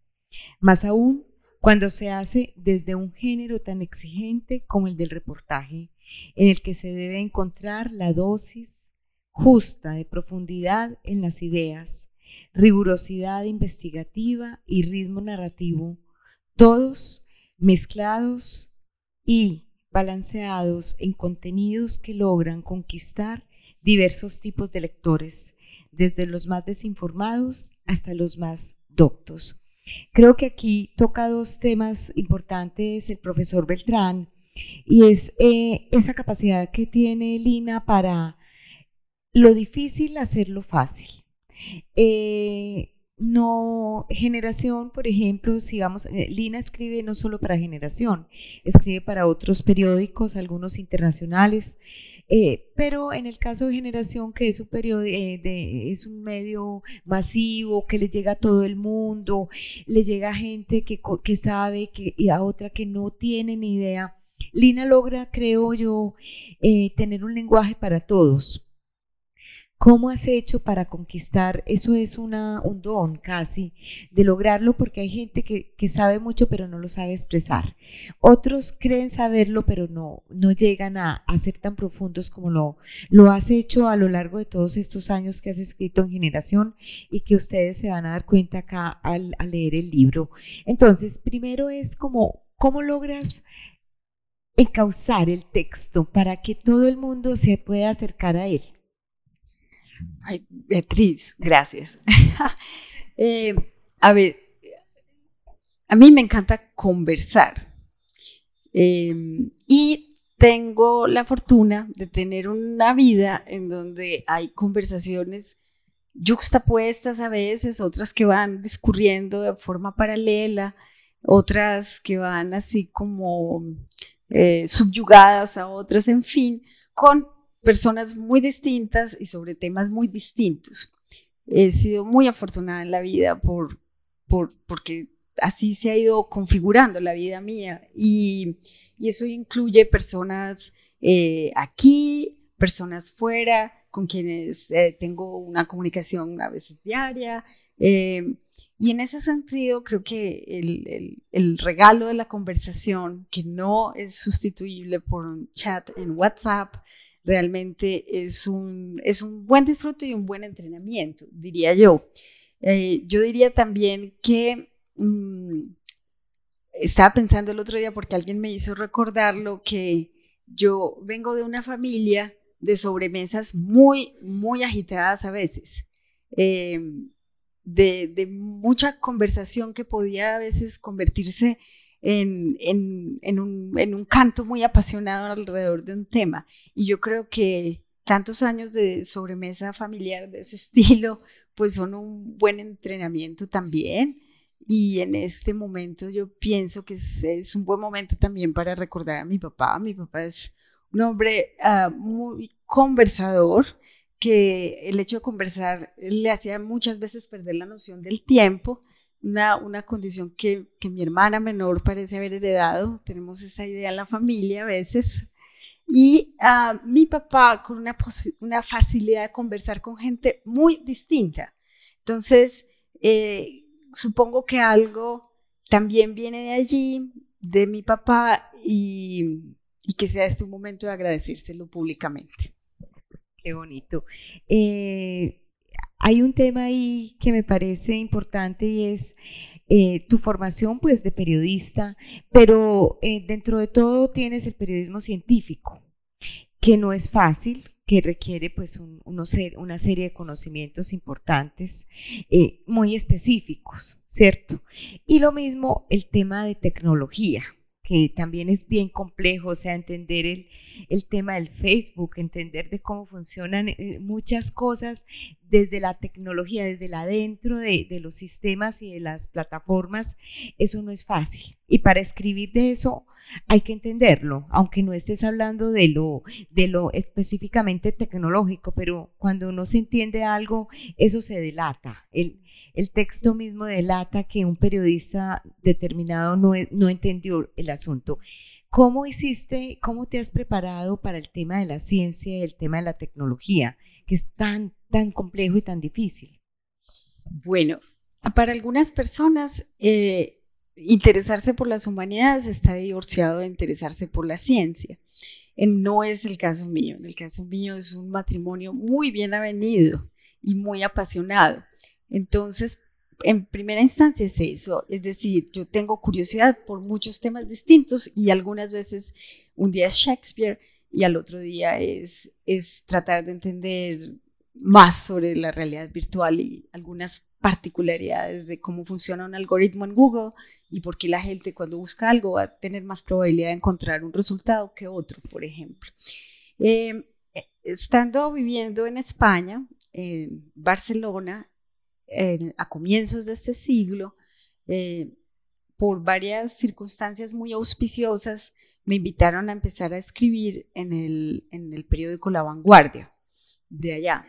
Más aún cuando se hace desde un género tan exigente como el del reportaje, en el que se debe encontrar la dosis justa de profundidad en las ideas, rigurosidad investigativa y ritmo narrativo, todos mezclados y balanceados en contenidos que logran conquistar diversos tipos de lectores, desde los más desinformados hasta los más doctos. Creo que aquí toca dos temas importantes el profesor Beltrán y es eh, esa capacidad que tiene Lina para lo difícil hacerlo fácil. Eh, no, generación, por ejemplo, si vamos, eh, Lina escribe no solo para generación, escribe para otros periódicos, algunos internacionales, eh, pero en el caso de generación, que es un, es un medio masivo, que le llega a todo el mundo, le llega a gente que, que sabe que, y a otra que no tiene ni idea, Lina logra, creo yo, tener un lenguaje para todos ¿Cómo has hecho para conquistar? Eso es un don casi de lograrlo porque hay gente que, sabe mucho pero no lo sabe expresar. Otros creen saberlo pero no, no llegan a, ser tan profundos como lo, lo has hecho a lo largo de todos estos años que has escrito en generación y que ustedes se van a dar cuenta acá al, al leer el libro. Entonces, primero es como, ¿cómo logras encauzar el texto para que todo el mundo se pueda acercar a él? Ay, Beatriz, gracias. Eh, a ver, a mí me encanta conversar. Em, y tengo la fortuna de tener una vida en donde hay conversaciones juxtapuestas a veces, otras que van discurriendo de forma paralela, otras que van así como eh, subyugadas a otras, en fin, con personas muy distintas y sobre temas muy distintos. He sido muy afortunada en la vida por, por, porque así se ha ido configurando la vida mía y, y eso incluye personas eh, aquí, personas fuera, con quienes eh, tengo una comunicación a veces diaria. Eh, y en ese sentido creo que el, el, el, regalo de la conversación, que no es sustituible por un chat en WhatsApp, realmente es un, es un buen disfrute y un buen entrenamiento, diría yo. Eh, yo diría también que mm, estaba pensando el otro día porque alguien me hizo recordarlo que yo vengo de una familia de sobremesas muy, muy agitadas a veces. Eh, de, de, mucha conversación que podía a veces convertirse en, un, canto muy apasionado alrededor de un tema. Y yo creo que tantos años de sobremesa familiar de ese estilo, pues son un buen entrenamiento también. Y en este momento yo pienso que es, un buen momento también para recordar a mi papá. Mi papá es un hombre ah, muy conversador, que el hecho de conversar le hacía muchas veces perder la noción del tiempo una, condición que, mi hermana menor parece haber heredado. Tenemos esa idea en la familia a veces. Y uh, mi papá con una, una, facilidad de conversar con gente muy distinta. Entonces, eh, supongo que algo también viene de allí, de mi papá, y, y que sea este un momento de agradecérselo públicamente. Qué bonito. Eh, hay un tema ahí que me parece importante y es eh, tu formación pues de periodista, pero eh, dentro de todo tienes el periodismo científico, que no es fácil, que requiere pues una serie de conocimientos importantes, eh, muy específicos, ¿cierto? Y lo mismo el tema de tecnología que también es bien complejo, o sea, entender el, el tema del Facebook, entender de cómo funcionan eh, muchas cosas desde la tecnología, desde la adentro de, de, los sistemas y de las plataformas, eso no es fácil. Y para escribir de eso hay que entenderlo, aunque no estés hablando de lo, específicamente tecnológico, pero cuando no se entiende algo, eso se delata. El, texto mismo delata que un periodista determinado no, no entendió el asunto. ¿cómo hiciste, cómo te has preparado para el tema de la ciencia y el tema de la tecnología, que es tan, tan complejo y tan difícil? Bueno, para algunas personas, eh, interesarse por las humanidades está divorciado de interesarse por la ciencia. Eh, no es el caso mío. En el caso mío es un matrimonio muy bien avenido y muy apasionado. Entonces, en primera instancia es eso, es decir, yo tengo curiosidad por muchos temas distintos y algunas veces un día es Shakespeare y al otro día es, es tratar de entender más sobre la realidad virtual y algunas particularidades de cómo funciona un algoritmo en Google y por qué la gente cuando busca algo va a tener más probabilidad de encontrar un resultado que otro, por ejemplo. Em, estando viviendo en España, en Barcelona, a comienzos de este siglo, eh, por varias circunstancias muy auspiciosas, me invitaron a empezar a escribir en el, en el periódico La Vanguardia de allá.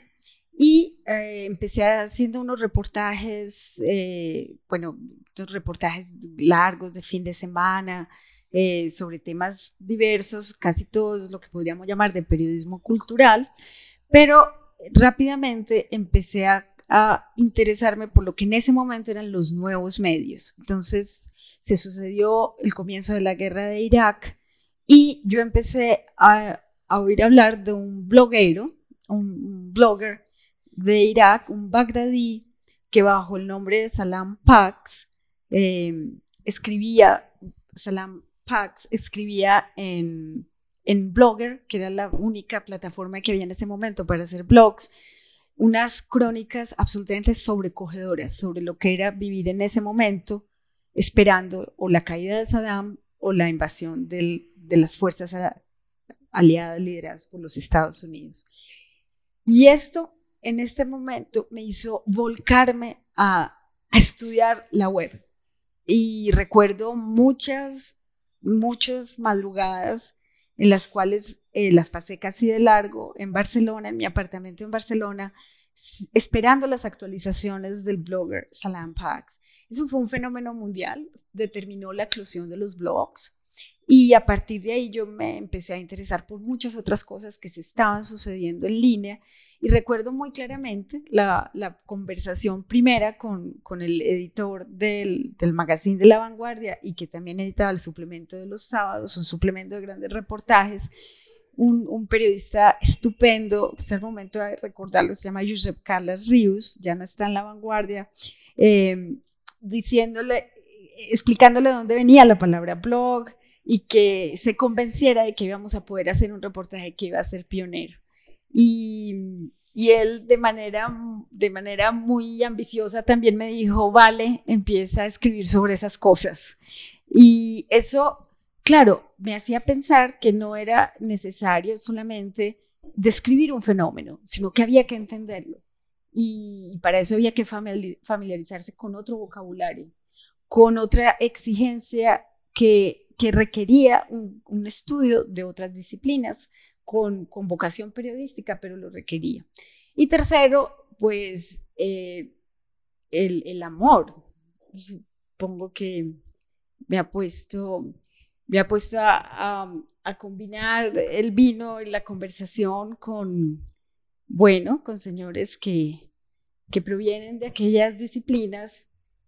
Y eh, empecé haciendo unos reportajes, eh, bueno, unos reportajes largos de fin de semana eh, sobre temas diversos, casi todos lo que podríamos llamar de periodismo cultural, pero rápidamente empecé a, interesarme por lo que en ese momento eran los nuevos medios. Entonces se sucedió el comienzo de la guerra de Irak y yo empecé a oír hablar de un bloguero, un blogger de Irak, un bagdadí que bajo el nombre de Salam Pax eh, escribía, Salam Pax escribía en, en Blogger, que era la única plataforma que había en ese momento para hacer blogs, unas crónicas absolutamente sobrecogedoras sobre lo que era vivir en ese momento, esperando o la caída de Saddam o la invasión de las fuerzas aliadas lideradas por los Estados Unidos. Y esto en este momento me hizo volcarme a, estudiar la web. Y recuerdo muchas, muchas madrugadas en las cuales eh, las pasé casi de largo en Barcelona, en mi apartamento en Barcelona, esperando las actualizaciones del blogger Salam Pax. Eso fue un fenómeno mundial, determinó la eclosión de los blogs y a partir de ahí yo me empecé a interesar por muchas otras cosas que se estaban sucediendo en línea. Y recuerdo muy claramente la, conversación primera con, el editor del, magazine de La Vanguardia y que también editaba el suplemento de los sábados, un suplemento de grandes reportajes. Un, periodista estupendo, es el momento de recordarlo, se llama Josep Carlos Ríos, ya no está en La Vanguardia, eh, diciéndole, explicándole dónde venía la palabra blog, y que se convenciera de que íbamos a poder hacer un reportaje que iba a ser pionero. Y, y él de manera, de manera muy ambiciosa también me dijo, vale, empieza a escribir sobre esas cosas. Y eso, claro, me hacía pensar que no era necesario solamente describir un fenómeno, sino que había que entenderlo. Y para eso había que familiarizarse con otro vocabulario, con otra exigencia que que requería un, estudio de otras disciplinas con, vocación periodística, pero lo requería. Y tercero, pues eh, el, amor. Supongo que me ha puesto, me ha puesto a, combinar el vino y la conversación con, bueno, con señores que, que provienen de aquellas disciplinas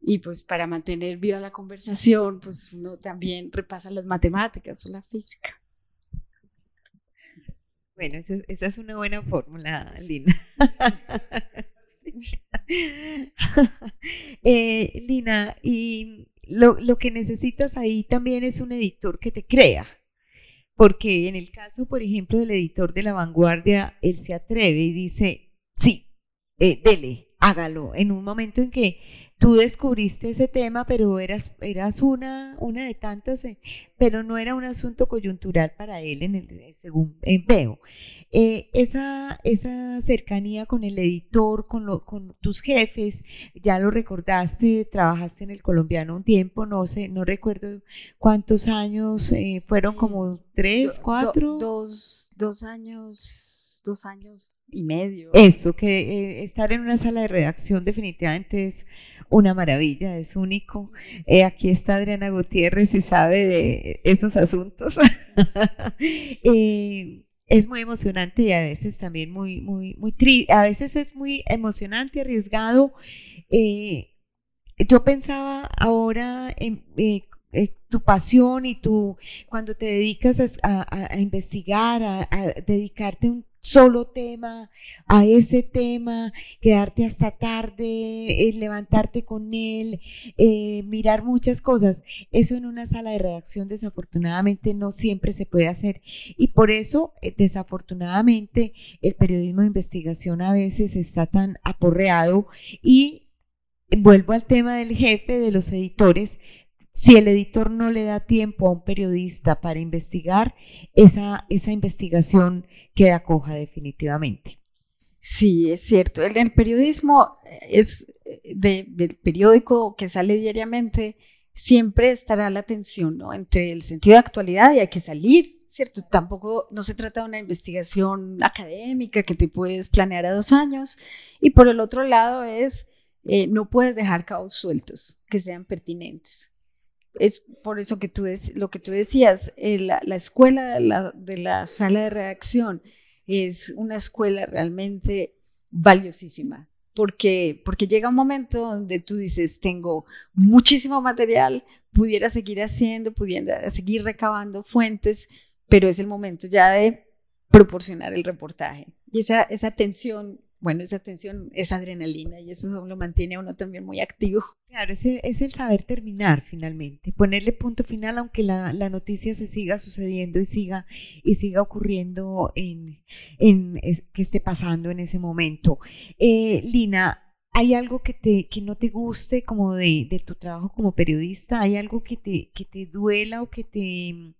y pues para mantener viva la conversación, pues uno también repasa las matemáticas o la física. Bueno, esa, es una buena fórmula, Lina. eh, Lina, y lo, lo que necesitas ahí también es un editor que te crea. Porque en el caso, por ejemplo, del editor de La Vanguardia, él se atreve y dice, sí, eh, dele, hágalo, en un momento en que tú descubriste ese tema, pero eras, eras una, una de tantas, eh, pero no era un asunto coyuntural para él, en el, eh, según eh, veo. esa, esa cercanía con el editor, con, lo, con tus jefes, ya lo recordaste, trabajaste en el colombiano un tiempo, no sé, no recuerdo cuántos años, fueron como tres, cuatro. dos, dos años, dos años y medio. Eso, que eh, estar en una sala de redacción definitivamente es una maravilla, es único. Eh, aquí está Adriana Gutiérrez y sabe de esos asuntos. Eh, es muy emocionante y a veces también muy, muy, muy triste. A veces es muy emocionante, arriesgado. yo pensaba ahora en tu pasión y tu, cuando te dedicas a, investigar, a, a, dedicarte un solo tema, a ese tema, quedarte hasta tarde, eh, levantarte con él, eh, mirar muchas cosas. Eso en una sala de redacción desafortunadamente no siempre se puede hacer. Y por eso, eh, desafortunadamente, el periodismo de investigación a veces está tan aporreado y vuelvo al tema del jefe de los editores, si el editor no le da tiempo a un periodista para investigar, esa, investigación queda coja definitivamente. Sí, es cierto. El, el periodismo es del periódico que sale diariamente, siempre estará la tensión ¿no? entre el sentido de actualidad y hay que salir, ¿cierto? Tampoco no se trata de una investigación académica que te puedes planear a dos años. Y por el otro lado es, eh, no puedes dejar cabos sueltos que sean pertinentes es por eso que tú lo que tú decías, eh, la, escuela de la, sala de redacción es una escuela realmente valiosísima, porque, porque llega un momento donde tú dices, tengo muchísimo material, pudiera seguir haciendo, pudiera seguir recabando fuentes, pero es el momento ya de proporcionar el reportaje. Y esa, esa tensión bueno, esa tensión es adrenalina y eso lo mantiene a uno también muy activo. Claro, es el, es el saber terminar finalmente, ponerle punto final aunque la, noticia se siga sucediendo y siga, y siga ocurriendo en, en que esté pasando en ese momento. Eh, Lina, ¿hay algo que, te, que no te guste como de, de tu trabajo como periodista? ¿Hay algo que te, que te duela o que te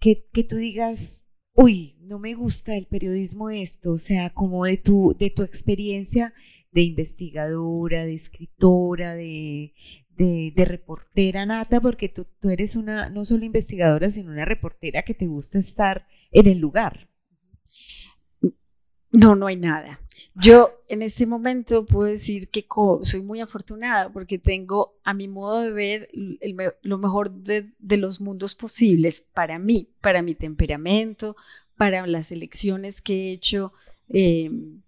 que, que tú digas uy, no me gusta el periodismo esto, o sea, como de tu, de tu experiencia de investigadora, de escritora, de, de, reportera nata, porque tú, tú, eres una, no solo investigadora, sino una reportera que te gusta estar en el lugar. No, no hay nada. Yo en este momento puedo decir que soy muy afortunada porque tengo, a mi modo de ver, lo mejor de, los mundos posibles para mí, para mi temperamento, para las elecciones que he hecho em,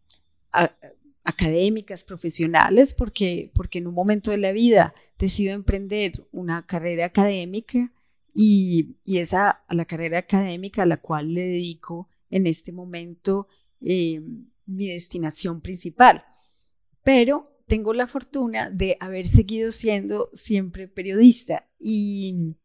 académicas, profesionales, porque, porque en un momento de la vida decido emprender una carrera académica y, y esa a la carrera académica a la cual le dedico en este momento eh, mi destinación principal. Pero tengo la fortuna de haber seguido siendo siempre periodista y,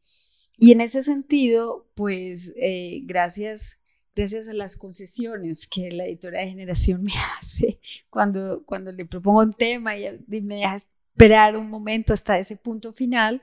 y en ese sentido, pues eh, gracias, gracias a las concesiones que la editora de generación me hace cuando, cuando le propongo un tema y, me deja esperar un momento hasta ese punto final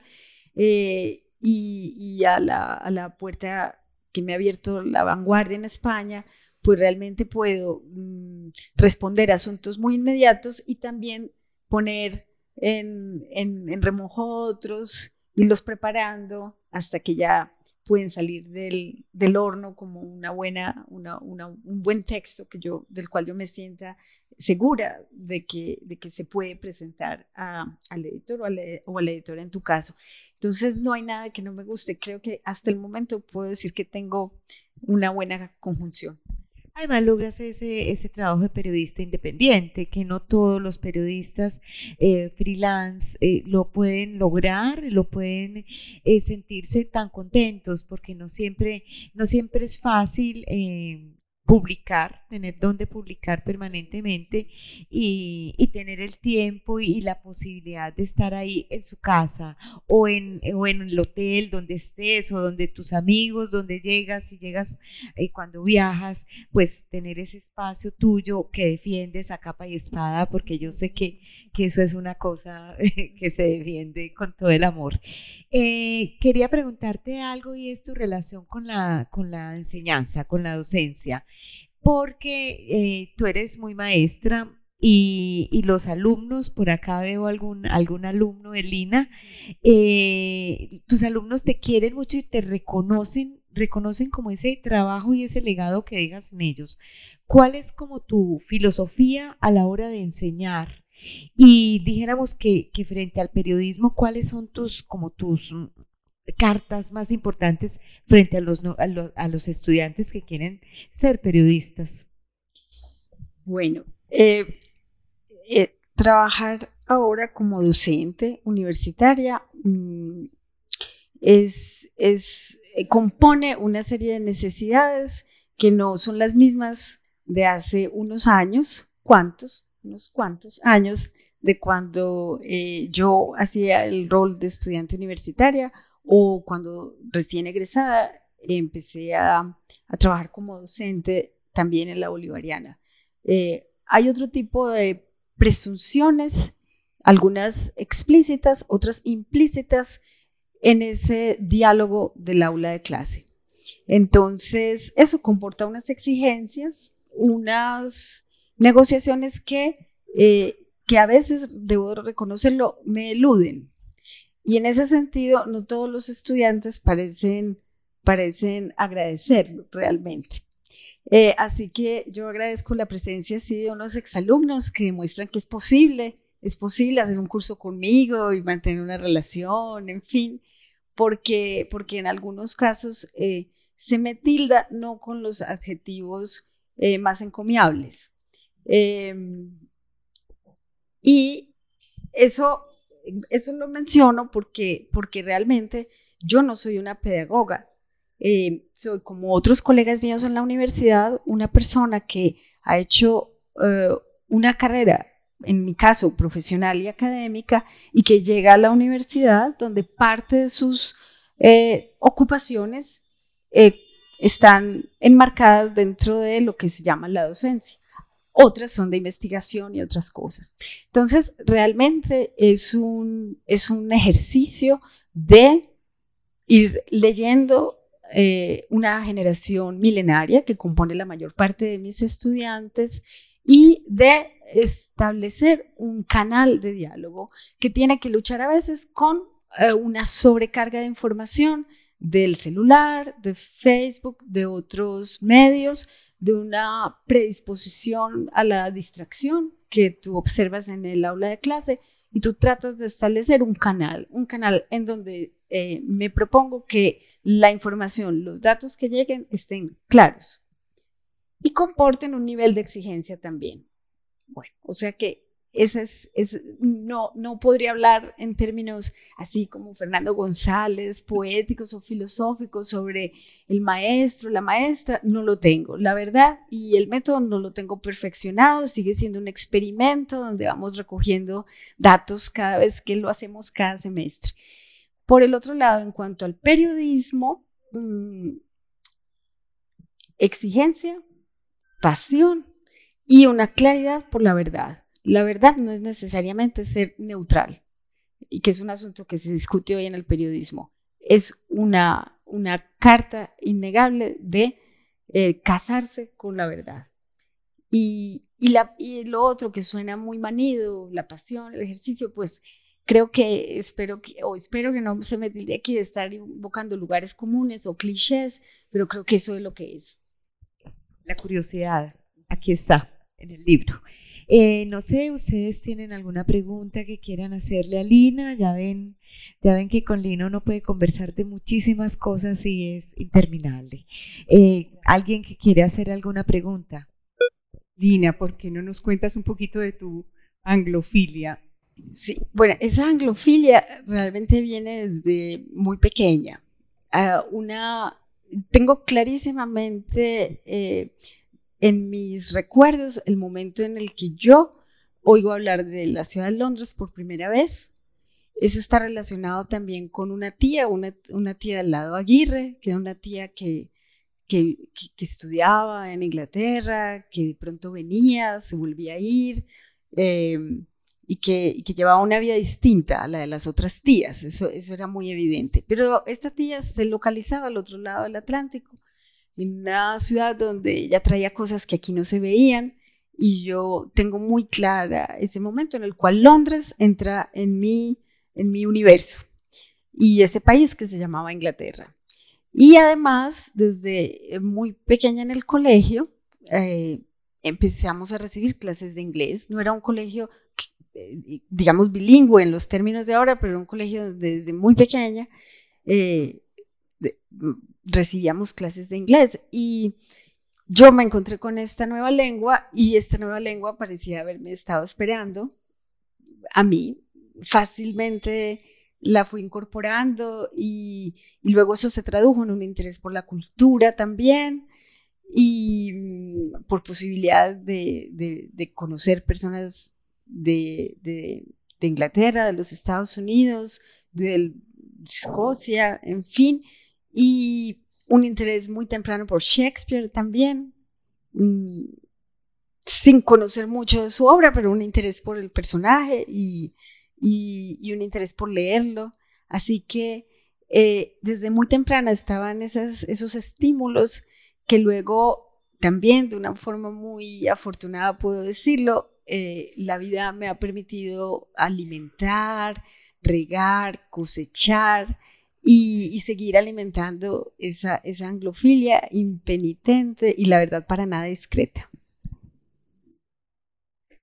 eh, y, y a, la, a la puerta que me ha abierto la vanguardia en España, pues realmente puedo mm, responder asuntos muy inmediatos y también poner en, en, remojo otros, irlos preparando hasta que ya pueden salir del, horno como una buena, una, un buen texto que yo, del cual yo me sienta segura de que, de que se puede presentar al editor o, o a la editora en tu caso. Entonces no hay nada que no me guste. Creo que hasta el momento puedo decir que tengo una buena conjunción. Además logras ese, ese trabajo de periodista independiente, que no todos los periodistas eh, freelance eh, lo pueden lograr, lo pueden eh, sentirse tan contentos, porque no siempre, no siempre es fácil publicar, tener donde publicar permanentemente y, tener el tiempo y, la posibilidad de estar ahí en su casa o en, o en el hotel donde estés o donde tus amigos, donde llegas, y llegas y eh, cuando viajas, pues tener ese espacio tuyo que defiendes a capa y espada, porque yo sé que, que eso es una cosa que se defiende con todo el amor. Eh, quería preguntarte algo y es tu relación con la, con la enseñanza, con la docencia porque eh, tú eres muy maestra y, los alumnos, por acá veo algún, algún alumno de Lina, eh, tus alumnos te quieren mucho y te reconocen reconocen como ese trabajo y ese legado que dejas en ellos. ¿Cuál es como tu filosofía a la hora de enseñar? Y dijéramos que, que frente al periodismo, ¿cuáles son tus, como tus cartas más importantes frente a los, a los, estudiantes que quieren ser periodistas? Bueno, eh, eh, trabajar ahora como docente universitaria mm, es, es, eh, compone una serie de necesidades que no son las mismas de hace unos años, ¿cuántos? Unos cuantos años de cuando yo hacía el rol de estudiante universitaria o cuando recién egresada empecé a, trabajar como docente también en la bolivariana. Eh, hay otro tipo de presunciones, algunas explícitas, otras implícitas en ese diálogo del aula de clase. Entonces, eso comporta unas exigencias, unas negociaciones que, eh, que a veces, debo reconocerlo, me eluden. Y en ese sentido, no todos los estudiantes parecen, parecen agradecerlo realmente. Eh, así que yo agradezco la presencia de unos exalumnos que demuestran que es posible, es posible hacer un curso conmigo y mantener una relación, en fin, porque, porque en algunos casos eh, se me tilda no con los adjetivos eh, más encomiables. Em, y eso eso lo menciono porque, porque realmente yo no soy una pedagoga. Eh, soy como otros colegas míos en la universidad, una persona que ha hecho eh, una carrera, en mi caso profesional y académica, y que llega a la universidad donde parte de sus eh, ocupaciones están enmarcadas dentro de lo que se llama la docencia otras son de investigación y otras cosas. Entonces, realmente es un, es un ejercicio de ir leyendo eh, una generación milenaria que compone la mayor parte de mis estudiantes y de establecer un canal de diálogo que tiene que luchar a veces con eh, una sobrecarga de información del celular, de Facebook, de otros medios, de una predisposición a la distracción que tú observas en el aula de clase y tú tratas de establecer un canal, un canal en donde eh, me propongo que la información, los datos que lleguen estén claros y comporten un nivel de exigencia también. Bueno, o sea que es, no, no podría hablar en términos así como Fernando González, poéticos o filosóficos sobre el maestro, la maestra, no lo tengo, la verdad, y el método no lo tengo perfeccionado, sigue siendo un experimento donde vamos recogiendo datos cada vez que lo hacemos cada semestre. Por el otro lado, en cuanto al periodismo, mm, exigencia, pasión y una claridad por la verdad la verdad no es necesariamente ser neutral, y que es un asunto que se discute hoy en el periodismo. Es una, una carta innegable de eh, casarse con la verdad. Y, la, y lo otro que suena muy manido, la pasión, el ejercicio, pues creo que espero que, o espero que no se me tilde aquí de estar invocando lugares comunes o clichés, pero creo que eso es lo que es. La curiosidad, aquí está, en el libro. Eh, no sé, ustedes tienen alguna pregunta que quieran hacerle a Lina. Ya ven, ya ven que con Lina uno puede conversar de muchísimas cosas y es interminable. Eh, ¿Alguien que quiere hacer alguna pregunta? Lina, ¿por qué no nos cuentas un poquito de tu anglofilia? Sí, bueno, esa anglofilia realmente viene desde muy pequeña. Ah, una, tengo clarísimamente eh, en mis recuerdos el momento en el que yo oigo hablar de la ciudad de Londres por primera vez. Eso está relacionado también con una tía, una, tía del lado Aguirre, que era una tía que, que, estudiaba en Inglaterra, que de pronto venía, se volvía a ir, eh, y, que, llevaba una vida distinta a la de las otras tías. Eso era muy evidente. Pero esta tía se localizaba al otro lado del Atlántico en una ciudad donde ella traía cosas que aquí no se veían y yo tengo muy clara ese momento en el cual Londres entra en mi, en mi universo y ese país que se llamaba Inglaterra. Y además, desde muy pequeña en el colegio, eh, empezamos a recibir clases de inglés. No era un colegio, eh, digamos, bilingüe en los términos de ahora, pero era un colegio desde muy pequeña. Eh, recibíamos clases de inglés y yo me encontré con esta nueva lengua y esta nueva lengua parecía haberme estado esperando a mí. Fácilmente la fui incorporando y, luego eso se tradujo en un interés por la cultura también y mm, por posibilidad de, conocer personas de, Inglaterra, de los Estados Unidos, de Escocia, en fin, y un interés muy temprano por Shakespeare también, mm, sin conocer mucho de su obra, pero un interés por el personaje y, un interés por leerlo. Así que eh, desde muy temprana estaban esos estímulos que luego también de una forma muy afortunada puedo decirlo, eh, la vida me ha permitido alimentar, regar, cosechar y, seguir alimentando esa, esa anglofilia impenitente y la verdad para nada discreta.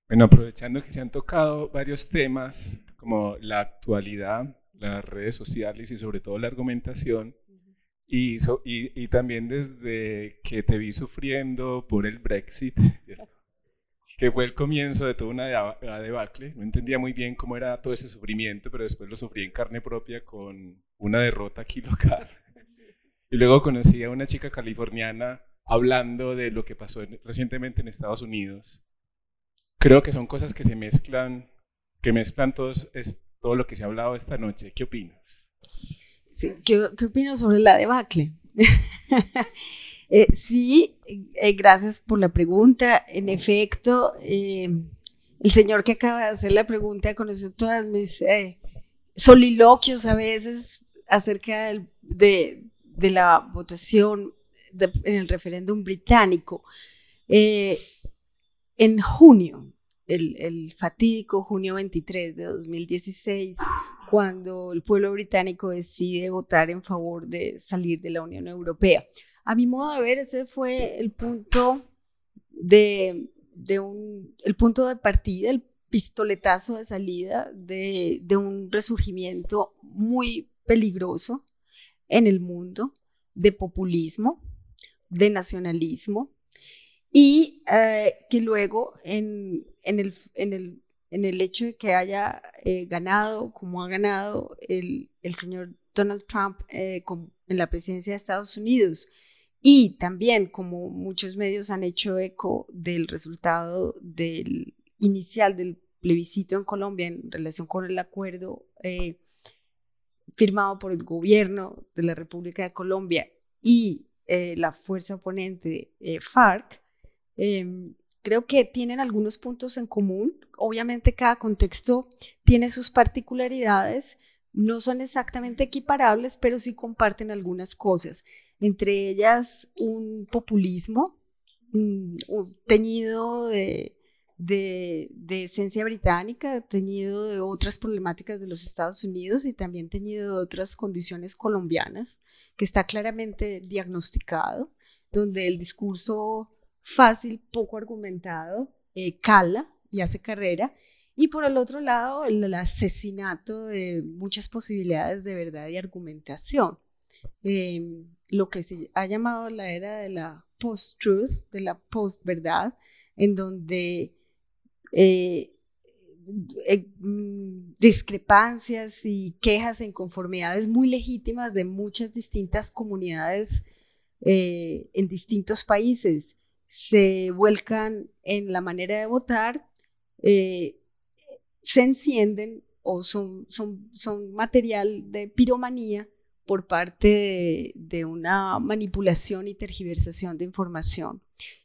Bueno, aprovechando que se han tocado varios temas como la actualidad, las redes sociales y sobre todo la argumentación, y, y, también desde que te vi sufriendo por el Brexit, que fue el comienzo de toda una debacle. No entendía muy bien cómo era todo ese sufrimiento, pero después lo sufrí en carne propia con una derrota aquí local. Y luego conocí a una chica californiana hablando de lo que pasó recientemente en Estados Unidos. Creo que son cosas que se mezclan, que mezclan todos, es, todo lo que se ha hablado esta noche. ¿Qué opinas? Sí, ¿qué, qué opino sobre la debacle? Eh, sí, eh, gracias por la pregunta. En efecto, eh, el señor que acaba de hacer la pregunta conoció todas mis soliloquios a veces acerca de, la votación en el referéndum británico. en junio, el, el, fatídico junio 23 de 2016, cuando el pueblo británico decide votar en favor de salir de la Unión Europea. A mi modo de ver, ese fue el punto de, un, el punto de partida, el pistoletazo de salida de, un resurgimiento muy peligroso en el mundo de populismo, de nacionalismo, y eh, que luego en, en, el, en, el, en, el, hecho de que haya eh, ganado como ha ganado el, el señor Donald Trump eh, en la presidencia de Estados Unidos y también, como muchos medios han hecho eco del resultado del inicial del plebiscito en Colombia en relación con el acuerdo eh, firmado por el gobierno de la República de Colombia y eh, la fuerza oponente eh, FARC, em, creo que tienen algunos puntos en común. Obviamente cada contexto tiene sus particularidades, no son exactamente equiparables, pero sí comparten algunas cosas entre ellas un populismo teñido de, esencia británica, teñido de otras problemáticas de los Estados Unidos y también teñido de otras condiciones colombianas, que está claramente diagnosticado, donde el discurso fácil, poco argumentado, eh, cala y hace carrera, y por el otro lado, el, asesinato de muchas posibilidades de verdad y argumentación. Em, lo que se ha llamado la era de la post-truth, de la post-verdad, en donde eh, eh, mm, discrepancias y quejas e inconformidades muy legítimas de muchas distintas comunidades eh, en distintos países se vuelcan en la manera de votar, se encienden o son, son, son material de piromanía por parte de, una manipulación y tergiversación de información.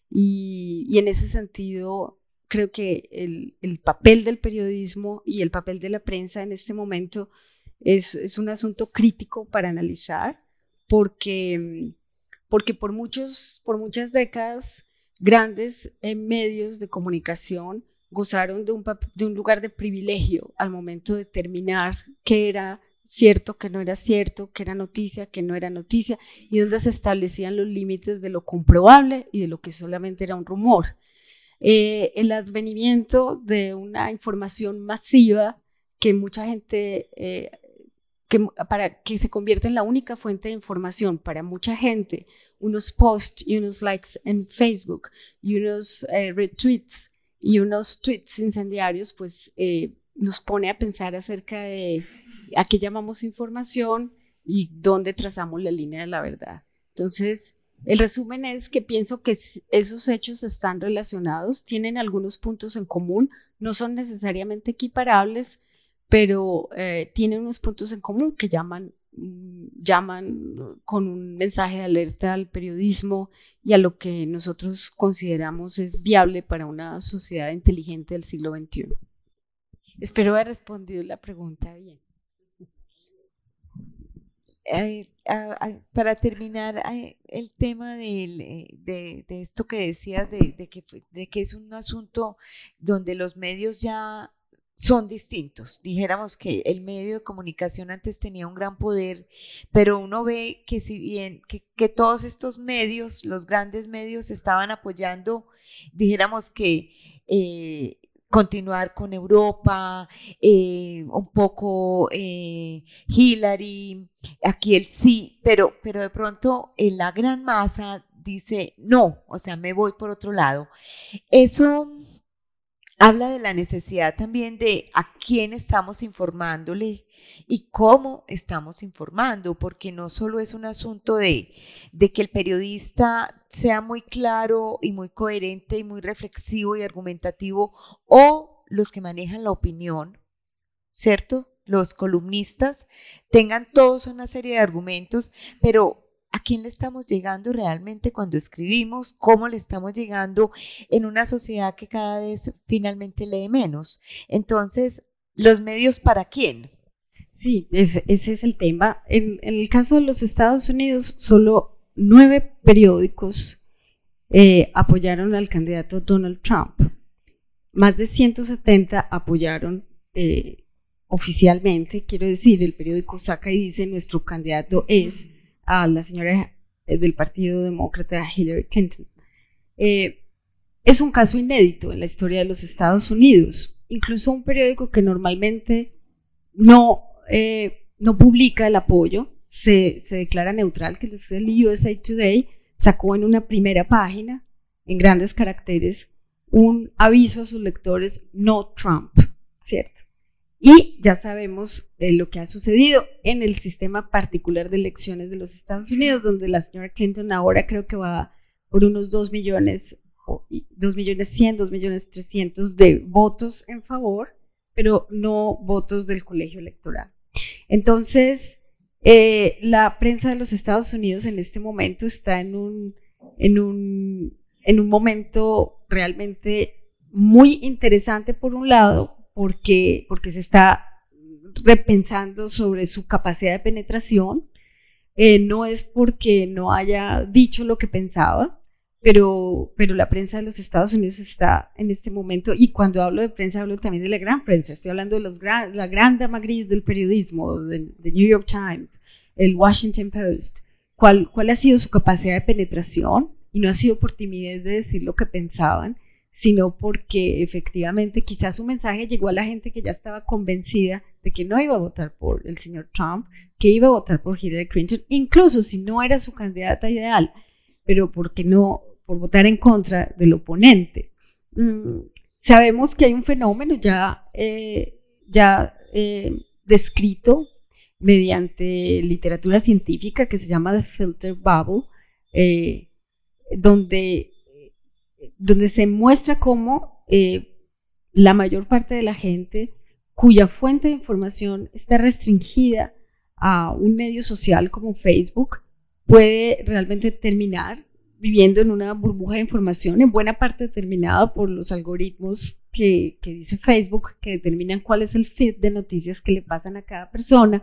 Y, en ese sentido, creo que el, papel del periodismo y el papel de la prensa en este momento es, un asunto crítico para analizar, porque, porque por, muchos, por muchas décadas grandes eh, medios de comunicación gozaron de un, de un lugar de privilegio al momento de determinar qué era cierto, que no era cierto, que era noticia, que no era noticia, y donde se establecían los límites de lo comprobable y de lo que solamente era un rumor. Eh, el advenimiento de una información masiva que mucha gente, eh, que, para que se convierte en la única fuente de información para mucha gente, unos posts y unos likes en Facebook y unos eh, retweets y unos tweets incendiarios, pues nos pone a pensar acerca de a qué llamamos información y dónde trazamos la línea de la verdad. Entonces, el resumen es que pienso que esos hechos están relacionados, tienen algunos puntos en común, no son necesariamente equiparables, pero eh, tienen unos puntos en común que llaman, mm, llaman con un mensaje de alerta al periodismo y a lo que nosotros consideramos es viable para una sociedad inteligente del siglo XXI. Espero haber respondido la pregunta bien. Para terminar el tema eh, de, esto que decías, de, que, de que es un asunto donde los medios ya son distintos. Dijéramos que el medio de comunicación antes tenía un gran poder, pero uno ve que si bien que, que todos estos medios, los grandes medios, estaban apoyando, dijéramos que eh, continuar con Europa, eh, un poco eh, Hillary, aquí el sí, pero, pero de pronto en la gran masa dice no, o sea, me voy por otro lado. Eso habla de la necesidad también de a quién estamos informándole y cómo estamos informando, porque no solo es un asunto de, de, que el periodista sea muy claro y muy coherente y muy reflexivo y argumentativo, o los que manejan la opinión, ¿cierto? Los columnistas tengan todos una serie de argumentos, pero a quién le estamos llegando realmente cuando escribimos, cómo le estamos llegando en una sociedad que cada vez finalmente lee menos. Entonces, ¿los medios para quién? Sí, ese, es el tema. En, el caso de los Estados Unidos, solo nueve periódicos eh, apoyaron al candidato Donald Trump. Más de 170 apoyaron eh, oficialmente, quiero decir, el periódico saca y dice nuestro candidato es a la señora eh, del Partido Demócrata Hillary Clinton. Eh, es un caso inédito en la historia de los Estados Unidos. Incluso un periódico que normalmente no, eh, no publica el apoyo, se, se, declara neutral, que es el USA Today, sacó en una primera página, en grandes caracteres, un aviso a sus lectores, no Trump, ¿cierto? Y ya sabemos eh, lo que ha sucedido en el sistema particular de elecciones de los Estados Unidos, donde la señora Clinton ahora creo que va por unos 2 millones, 2 millones 100, 2 millones 300 de votos en favor, pero no votos del colegio electoral. Entonces, eh, la prensa de los Estados Unidos en este momento está en un, en un, en un momento realmente muy interesante por un lado, porque, porque se está repensando sobre su capacidad de penetración. Eh, no es porque no haya dicho lo que pensaba, pero, pero la prensa de los Estados Unidos está en este momento, y cuando hablo de prensa hablo también de la gran prensa, estoy hablando de los la gran dama gris del periodismo, del New York Times, el Washington Post, ¿Cuál, cuál ha sido su capacidad de penetración, y no ha sido por timidez de decir lo que pensaban, sino porque efectivamente quizás su mensaje llegó a la gente que ya estaba convencida de que no iba a votar por el señor Trump, que iba a votar por Hillary Clinton, incluso si no era su candidata ideal, pero porque no, por votar en contra del oponente. Mm, sabemos que hay un fenómeno ya, eh, ya eh, descrito mediante literatura científica que se llama The Filter Bubble, eh, donde donde se muestra cómo eh, la mayor parte de la gente cuya fuente de información está restringida a un medio social como Facebook puede realmente terminar viviendo en una burbuja de información, en buena parte determinada por los algoritmos que, dice Facebook, que determinan cuál es el feed de noticias que le pasan a cada persona,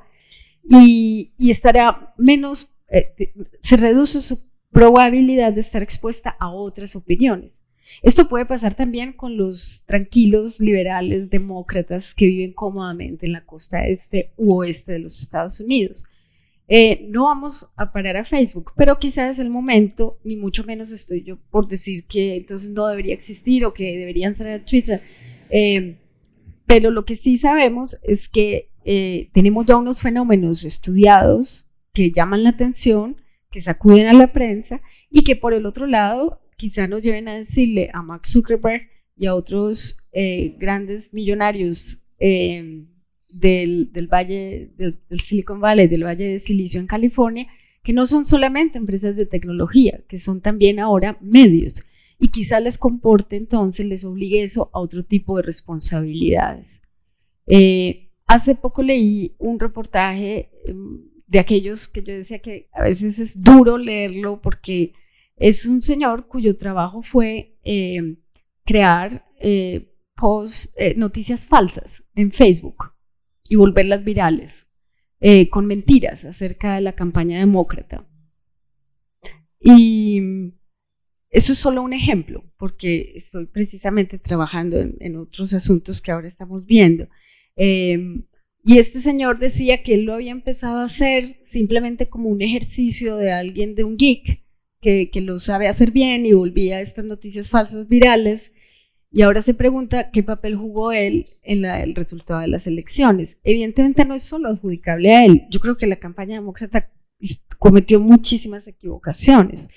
y, estará menos, eh, se reduce su probabilidad de estar expuesta a otras opiniones. Esto puede pasar también con los tranquilos liberales demócratas que viven cómodamente en la costa este u oeste de los Estados Unidos. Eh, no vamos a parar a Facebook, pero quizás es el momento, ni mucho menos estoy yo por decir que entonces no debería existir o que deberían ser Twitter. Eh, pero lo que sí sabemos es que eh, tenemos ya unos fenómenos estudiados que llaman la atención, que sacuden a la prensa y que por el otro lado quizá nos lleven a decirle a Mark Zuckerberg y a otros grandes millonarios del, Valle, del, Silicon Valley, del Valle de Silicio en California, que no son solamente empresas de tecnología, que son también ahora medios. Y quizá les comporte entonces, les obligue eso a otro tipo de responsabilidades. Eh, hace poco leí un reportaje em, de aquellos que yo decía que a veces es duro leerlo porque es un señor cuyo trabajo fue em, crear eh, eh, noticias falsas en Facebook y volverlas virales, eh, con mentiras acerca de la campaña demócrata. Y eso es solo un ejemplo, porque estoy precisamente trabajando en, otros asuntos que ahora estamos viendo. Y este señor decía que él lo había empezado a hacer simplemente como un ejercicio de alguien, de un geek, que, que lo sabe hacer bien y volvía a estas noticias falsas virales y ahora se pregunta qué papel jugó él en el resultado de las elecciones. Evidentemente no es solo adjudicable a él. Yo creo que la campaña demócrata cometió muchísimas equivocaciones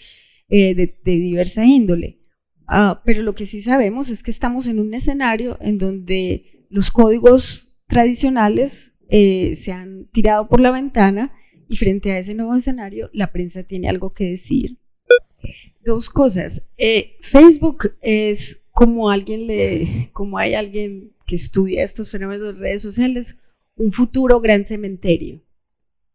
eh, de, diversa índole. Ah, pero lo que sí sabemos es que estamos en un escenario en donde los códigos tradicionales eh, se han tirado por la ventana y frente a ese nuevo escenario la prensa tiene algo que decir. Dos cosas. Eh, Facebook es como alguien le, como hay alguien que estudia estos fenómenos de redes sociales, un futuro gran cementerio.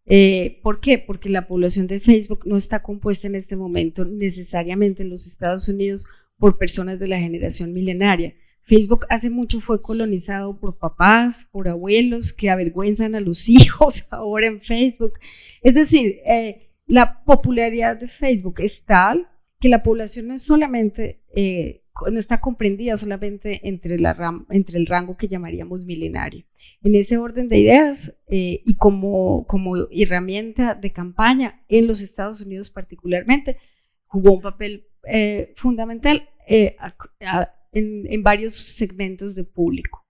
Eh, ¿Por qué? Porque la población de Facebook no está compuesta en este momento necesariamente en los Estados Unidos por personas de la generación milenaria. Facebook hace mucho fue colonizado por papás, por abuelos que avergüenzan a los hijos ahora en Facebook. Es decir, eh, la popularidad de Facebook es tal que la población no es solamente eh, no está comprendida solamente entre, la entre el rango que llamaríamos milenario. En ese orden de ideas eh, y como, como herramienta de campaña en los Estados Unidos particularmente, jugó un papel fundamental en, en, varios segmentos de público.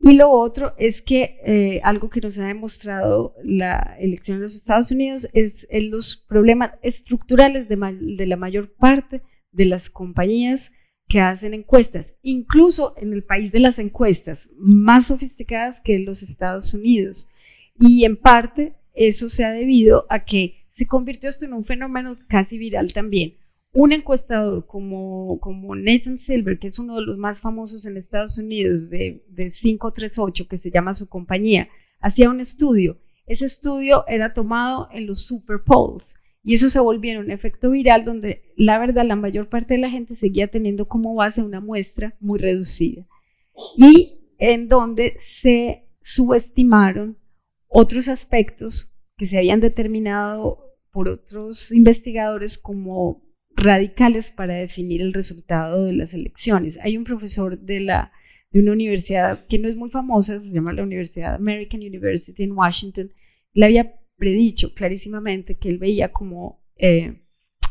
Y lo otro es que algo que nos ha demostrado la elección en los Estados Unidos es los problemas estructurales de, de la mayor parte de las compañías que hacen encuestas, incluso en el país de las encuestas, más sofisticadas que en los Estados Unidos. Y en parte eso se ha debido a que se convirtió esto en un fenómeno casi viral también. Un encuestador como, Nathan Silver, que es uno de los más famosos en Estados Unidos, de, de 538, que se llama su compañía, hacía un estudio. Ese estudio era tomado en los Super Polls y eso se volvió un efecto viral donde la verdad la mayor parte de la gente seguía teniendo como base una muestra muy reducida. Y en donde se subestimaron otros aspectos que se habían determinado por otros investigadores como radicales para definir el resultado de las elecciones. Hay un profesor de, la, de una universidad que no es muy famosa, se llama la Universidad American University en Washington, le había predicho clarísimamente que él veía cómo eh,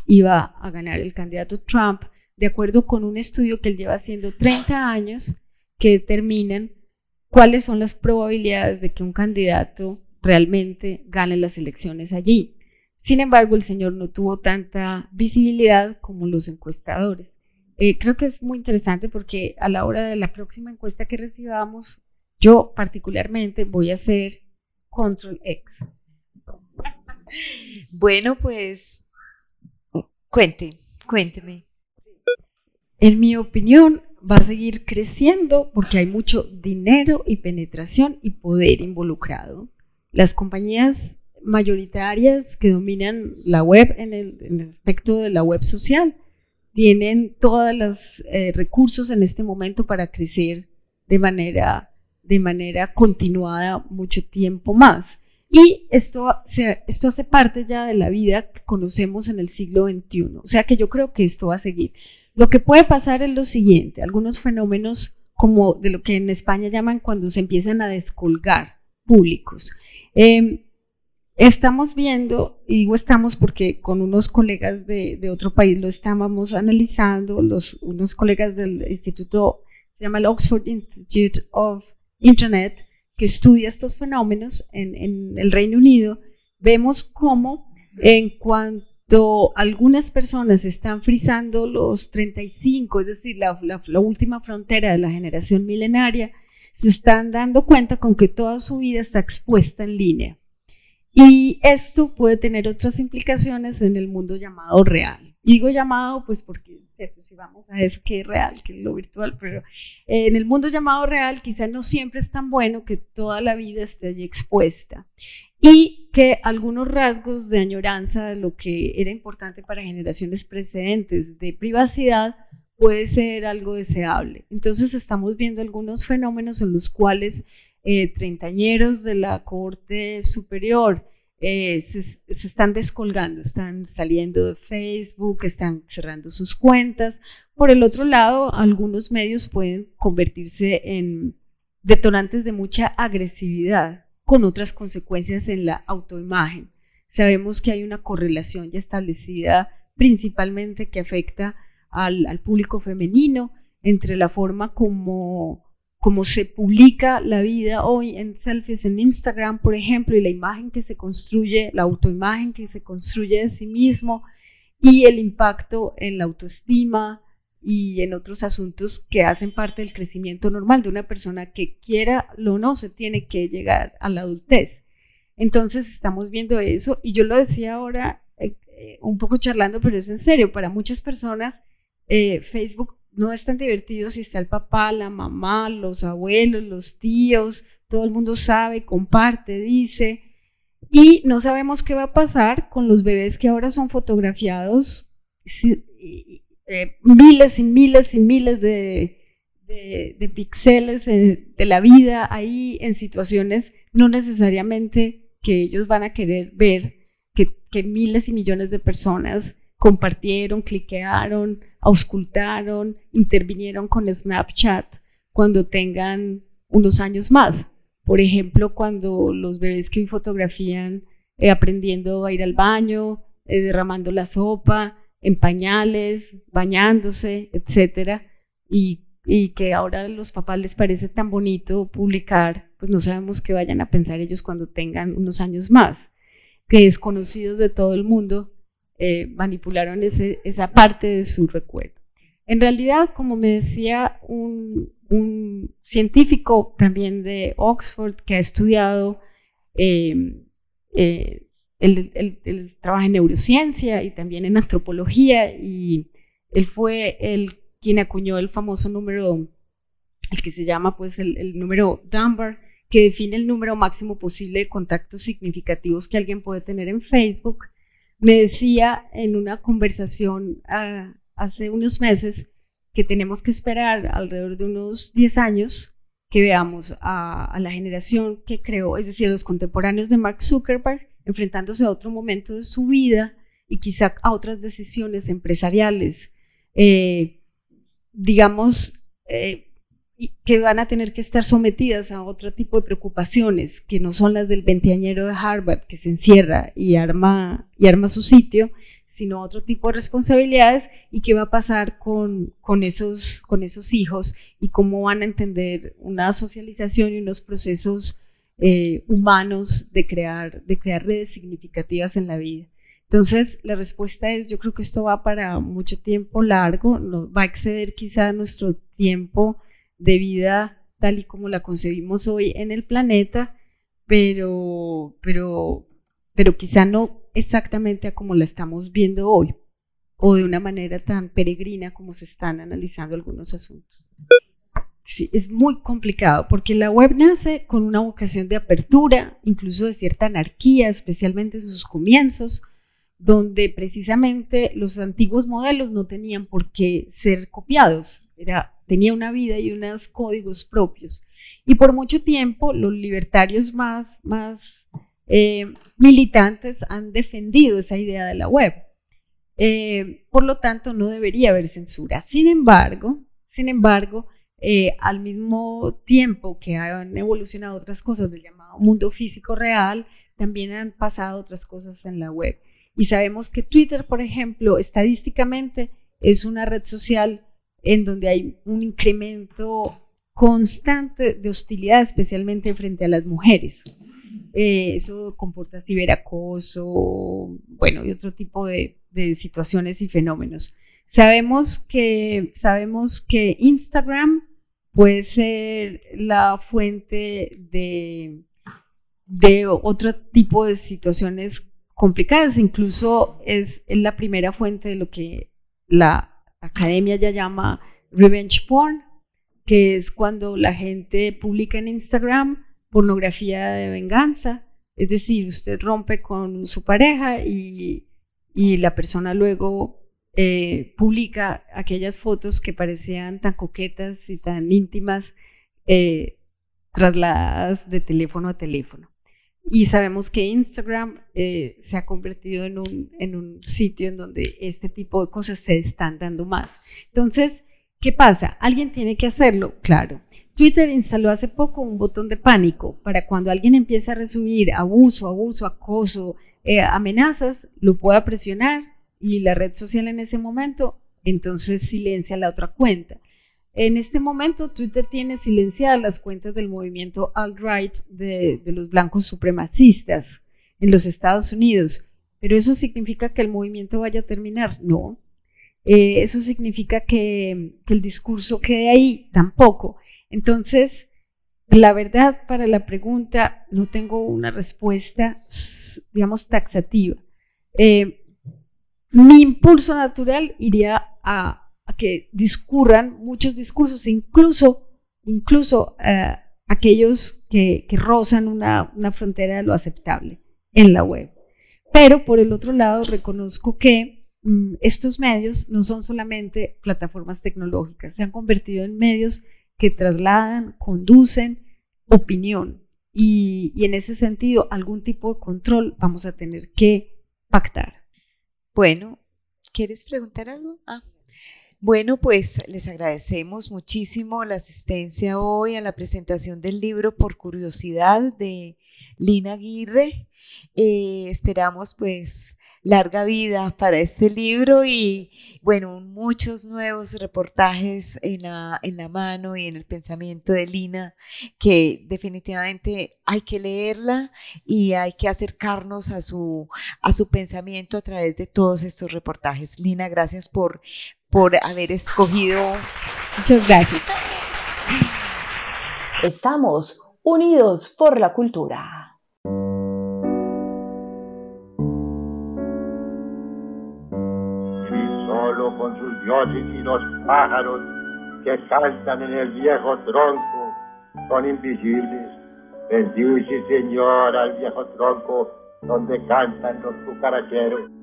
iba a ganar el candidato Trump, de acuerdo con un estudio que él lleva haciendo 30 años que determinan cuáles son las probabilidades de que un candidato realmente gane las elecciones allí. Sin embargo, el señor no tuvo tanta visibilidad como los encuestadores. Eh, creo que es muy interesante porque a la hora de la próxima encuesta que recibamos, yo particularmente voy a hacer control X bueno, pues cuente, cuénteme. En mi opinión, va a seguir creciendo porque hay mucho dinero y penetración y poder involucrado. Las compañías mayoritarias que dominan la web en el, aspecto de la web social tienen todos los eh, recursos en este momento para crecer de manera, de manera continuada mucho tiempo más. Y esto, esto hace parte ya de la vida que conocemos en el siglo XXI. O sea que yo creo que esto va a seguir. Lo que puede pasar es lo siguiente, algunos fenómenos como de lo que en España llaman cuando se empiezan a descolgar públicos. Em, estamos viendo, y digo estamos porque con unos colegas de, otro país lo estábamos analizando, los, unos colegas del instituto, se llama el Oxford Institute of Internet, que estudia estos fenómenos en, el Reino Unido, vemos cómo en cuanto algunas personas están frisando los 35, es decir, la, última frontera de la generación milenaria, se están dando cuenta con que toda su vida está expuesta en línea. Y esto puede tener otras implicaciones en el mundo llamado real. Digo llamado, pues porque si vamos a eso que es real, que es lo virtual, pero en el mundo llamado real quizá no siempre es tan bueno que toda la vida esté allí expuesta y que algunos rasgos de añoranza de lo que era importante para generaciones precedentes de privacidad puede ser algo deseable. Entonces estamos viendo algunos fenómenos en los cuales eh, treintañeros de la Corte Superior eh, se, se, están descolgando, están saliendo de Facebook, están cerrando sus cuentas. Por el otro lado, algunos medios pueden convertirse en detonantes de mucha agresividad con otras consecuencias en la autoimagen. Sabemos que hay una correlación ya establecida principalmente que afecta al, público femenino entre la forma como, como se publica la vida hoy en selfies en Instagram, por ejemplo, y la imagen que se construye, la autoimagen que se construye de sí mismo y el impacto en la autoestima, y en otros asuntos que hacen parte del crecimiento normal de una persona que quiera lo no se tiene que llegar a la adultez. Entonces estamos viendo eso y yo lo decía ahora eh, eh, un poco charlando, pero es en serio, para muchas personas eh, Facebook no es tan divertido si está el papá, la mamá, los abuelos, los tíos, todo el mundo sabe, comparte, dice. Y no sabemos qué va a pasar con los bebés que ahora son fotografiados eh, miles y miles y miles de, de, píxeles de la vida ahí en situaciones no necesariamente que ellos van a querer ver, que, que miles y millones de personas compartieron, cliquearon, auscultaron, intervinieron con Snapchat cuando tengan unos años más. Por ejemplo, cuando los bebés que fotografían eh, aprendiendo a ir al baño, eh, derramando la sopa, en pañales, bañándose, etcétera, y, que ahora a los papás les parece tan bonito publicar, pues no sabemos qué vayan a pensar ellos cuando tengan unos años más, que desconocidos de todo el mundo eh, manipularon esa parte de su recuerdo. En realidad, como me decía un, científico también de Oxford que ha estudiado eh, eh, él, en neurociencia y también en antropología y él fue el quien acuñó el famoso número, el que se llama pues el, número Dunbar, que define el número máximo posible de contactos significativos que alguien puede tener en Facebook. Me decía en una conversación ah, hace unos meses que tenemos que esperar alrededor de unos 10 años que veamos a, a la generación que creó, es decir, los contemporáneos de Mark Zuckerberg, enfrentándose a otro momento de su vida y quizá a otras decisiones empresariales, eh, digamos, eh, que van a tener que estar sometidas a otro tipo de preocupaciones que no son las del veinteañero de Harvard que se encierra y arma, y arma su sitio, sino otro tipo de responsabilidades y qué va a pasar con, con, esos, con esos hijos y cómo van a entender una socialización y unos procesos eh, humanos de crear, de crear redes significativas en la vida. Entonces, la respuesta es, yo creo que esto va para mucho tiempo largo, no, va a exceder quizá nuestro tiempo de vida tal y como la concebimos hoy en el planeta, pero, pero, pero quizá no exactamente a como la estamos viendo hoy, o de una manera tan peregrina como se están analizando algunos asuntos. Sí, es muy complicado porque la web nace con una vocación de apertura, incluso de cierta anarquía, especialmente en sus comienzos, donde precisamente los antiguos modelos no tenían por qué ser copiados, era, tenía una vida y unos códigos propios. Y por mucho tiempo los libertarios más, más eh, militantes han defendido esa idea de la web. Eh, por lo tanto, no debería haber censura. Sin embargo, sin embargo, eh, al mismo tiempo que han evolucionado otras cosas del llamado mundo físico real, también han pasado otras cosas en la web. Y sabemos que Twitter, por ejemplo, estadísticamente es una red social en donde hay un incremento constante de hostilidad, especialmente frente a las mujeres. Eh, eso comporta ciberacoso, bueno, y otro tipo de, situaciones y fenómenos. Sabemos que, sabemos que Instagram puede ser la fuente de, de otro tipo de situaciones complicadas, incluso es la primera fuente de lo que la academia ya llama revenge porn, que es cuando la gente publica en Instagram pornografía de venganza, es decir, usted rompe con su pareja y, la persona luego eh, publica aquellas fotos que parecían tan coquetas y tan íntimas eh, trasladadas de teléfono a teléfono. Y sabemos que Instagram eh, se ha convertido en un, en un sitio en donde este tipo de cosas se están dando más. Entonces, ¿qué pasa? ¿Alguien tiene que hacerlo? Claro. Twitter instaló hace poco un botón de pánico para cuando alguien empieza a recibir abuso, abuso, acoso, eh, amenazas, lo pueda presionar y la red social en ese momento entonces silencia la otra cuenta. En este momento Twitter tiene silenciadas las cuentas del movimiento alt-right de, los blancos supremacistas en los Estados Unidos, pero eso significa que el movimiento vaya a terminar, no. Eh, eso significa que, el discurso quede ahí, tampoco. Entonces, la verdad, para la pregunta no tengo una respuesta, digamos, taxativa. Eh, mi impulso natural iría a, que discurran muchos discursos, incluso, incluso eh, aquellos que, rozan una, frontera de lo aceptable en la web. Pero por el otro lado, reconozco que mm, estos medios no son solamente plataformas tecnológicas, se han convertido en medios que trasladan, conducen opinión. Y, en ese sentido, algún tipo de control vamos a tener que pactar. Bueno, ¿quieres preguntar algo? Ah. Bueno, pues les agradecemos muchísimo la asistencia hoy a la presentación del libro Por Curiosidad de Lina Aguirre. Eh, esperamos pues larga vida para este libro y bueno, muchos nuevos reportajes en la, en la mano y en el pensamiento de Lina que definitivamente hay que leerla y hay que acercarnos a su, a su pensamiento a través de todos estos reportajes. Lina, gracias por, por haber escogido. Muchas gracias. Estamos unidos por la cultura. con sus dioses y los pájaros que cantan en el viejo tronco son invisibles. Bendice, Señor, al viejo tronco donde cantan los cucaracheros.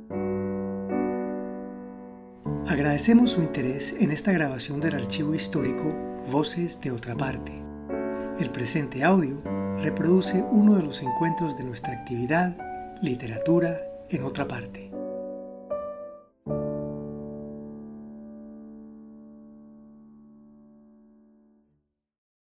Agradecemos su interés en esta grabación del archivo histórico Voces de otra parte. El presente audio reproduce uno de los encuentros de nuestra actividad Literatura en otra parte.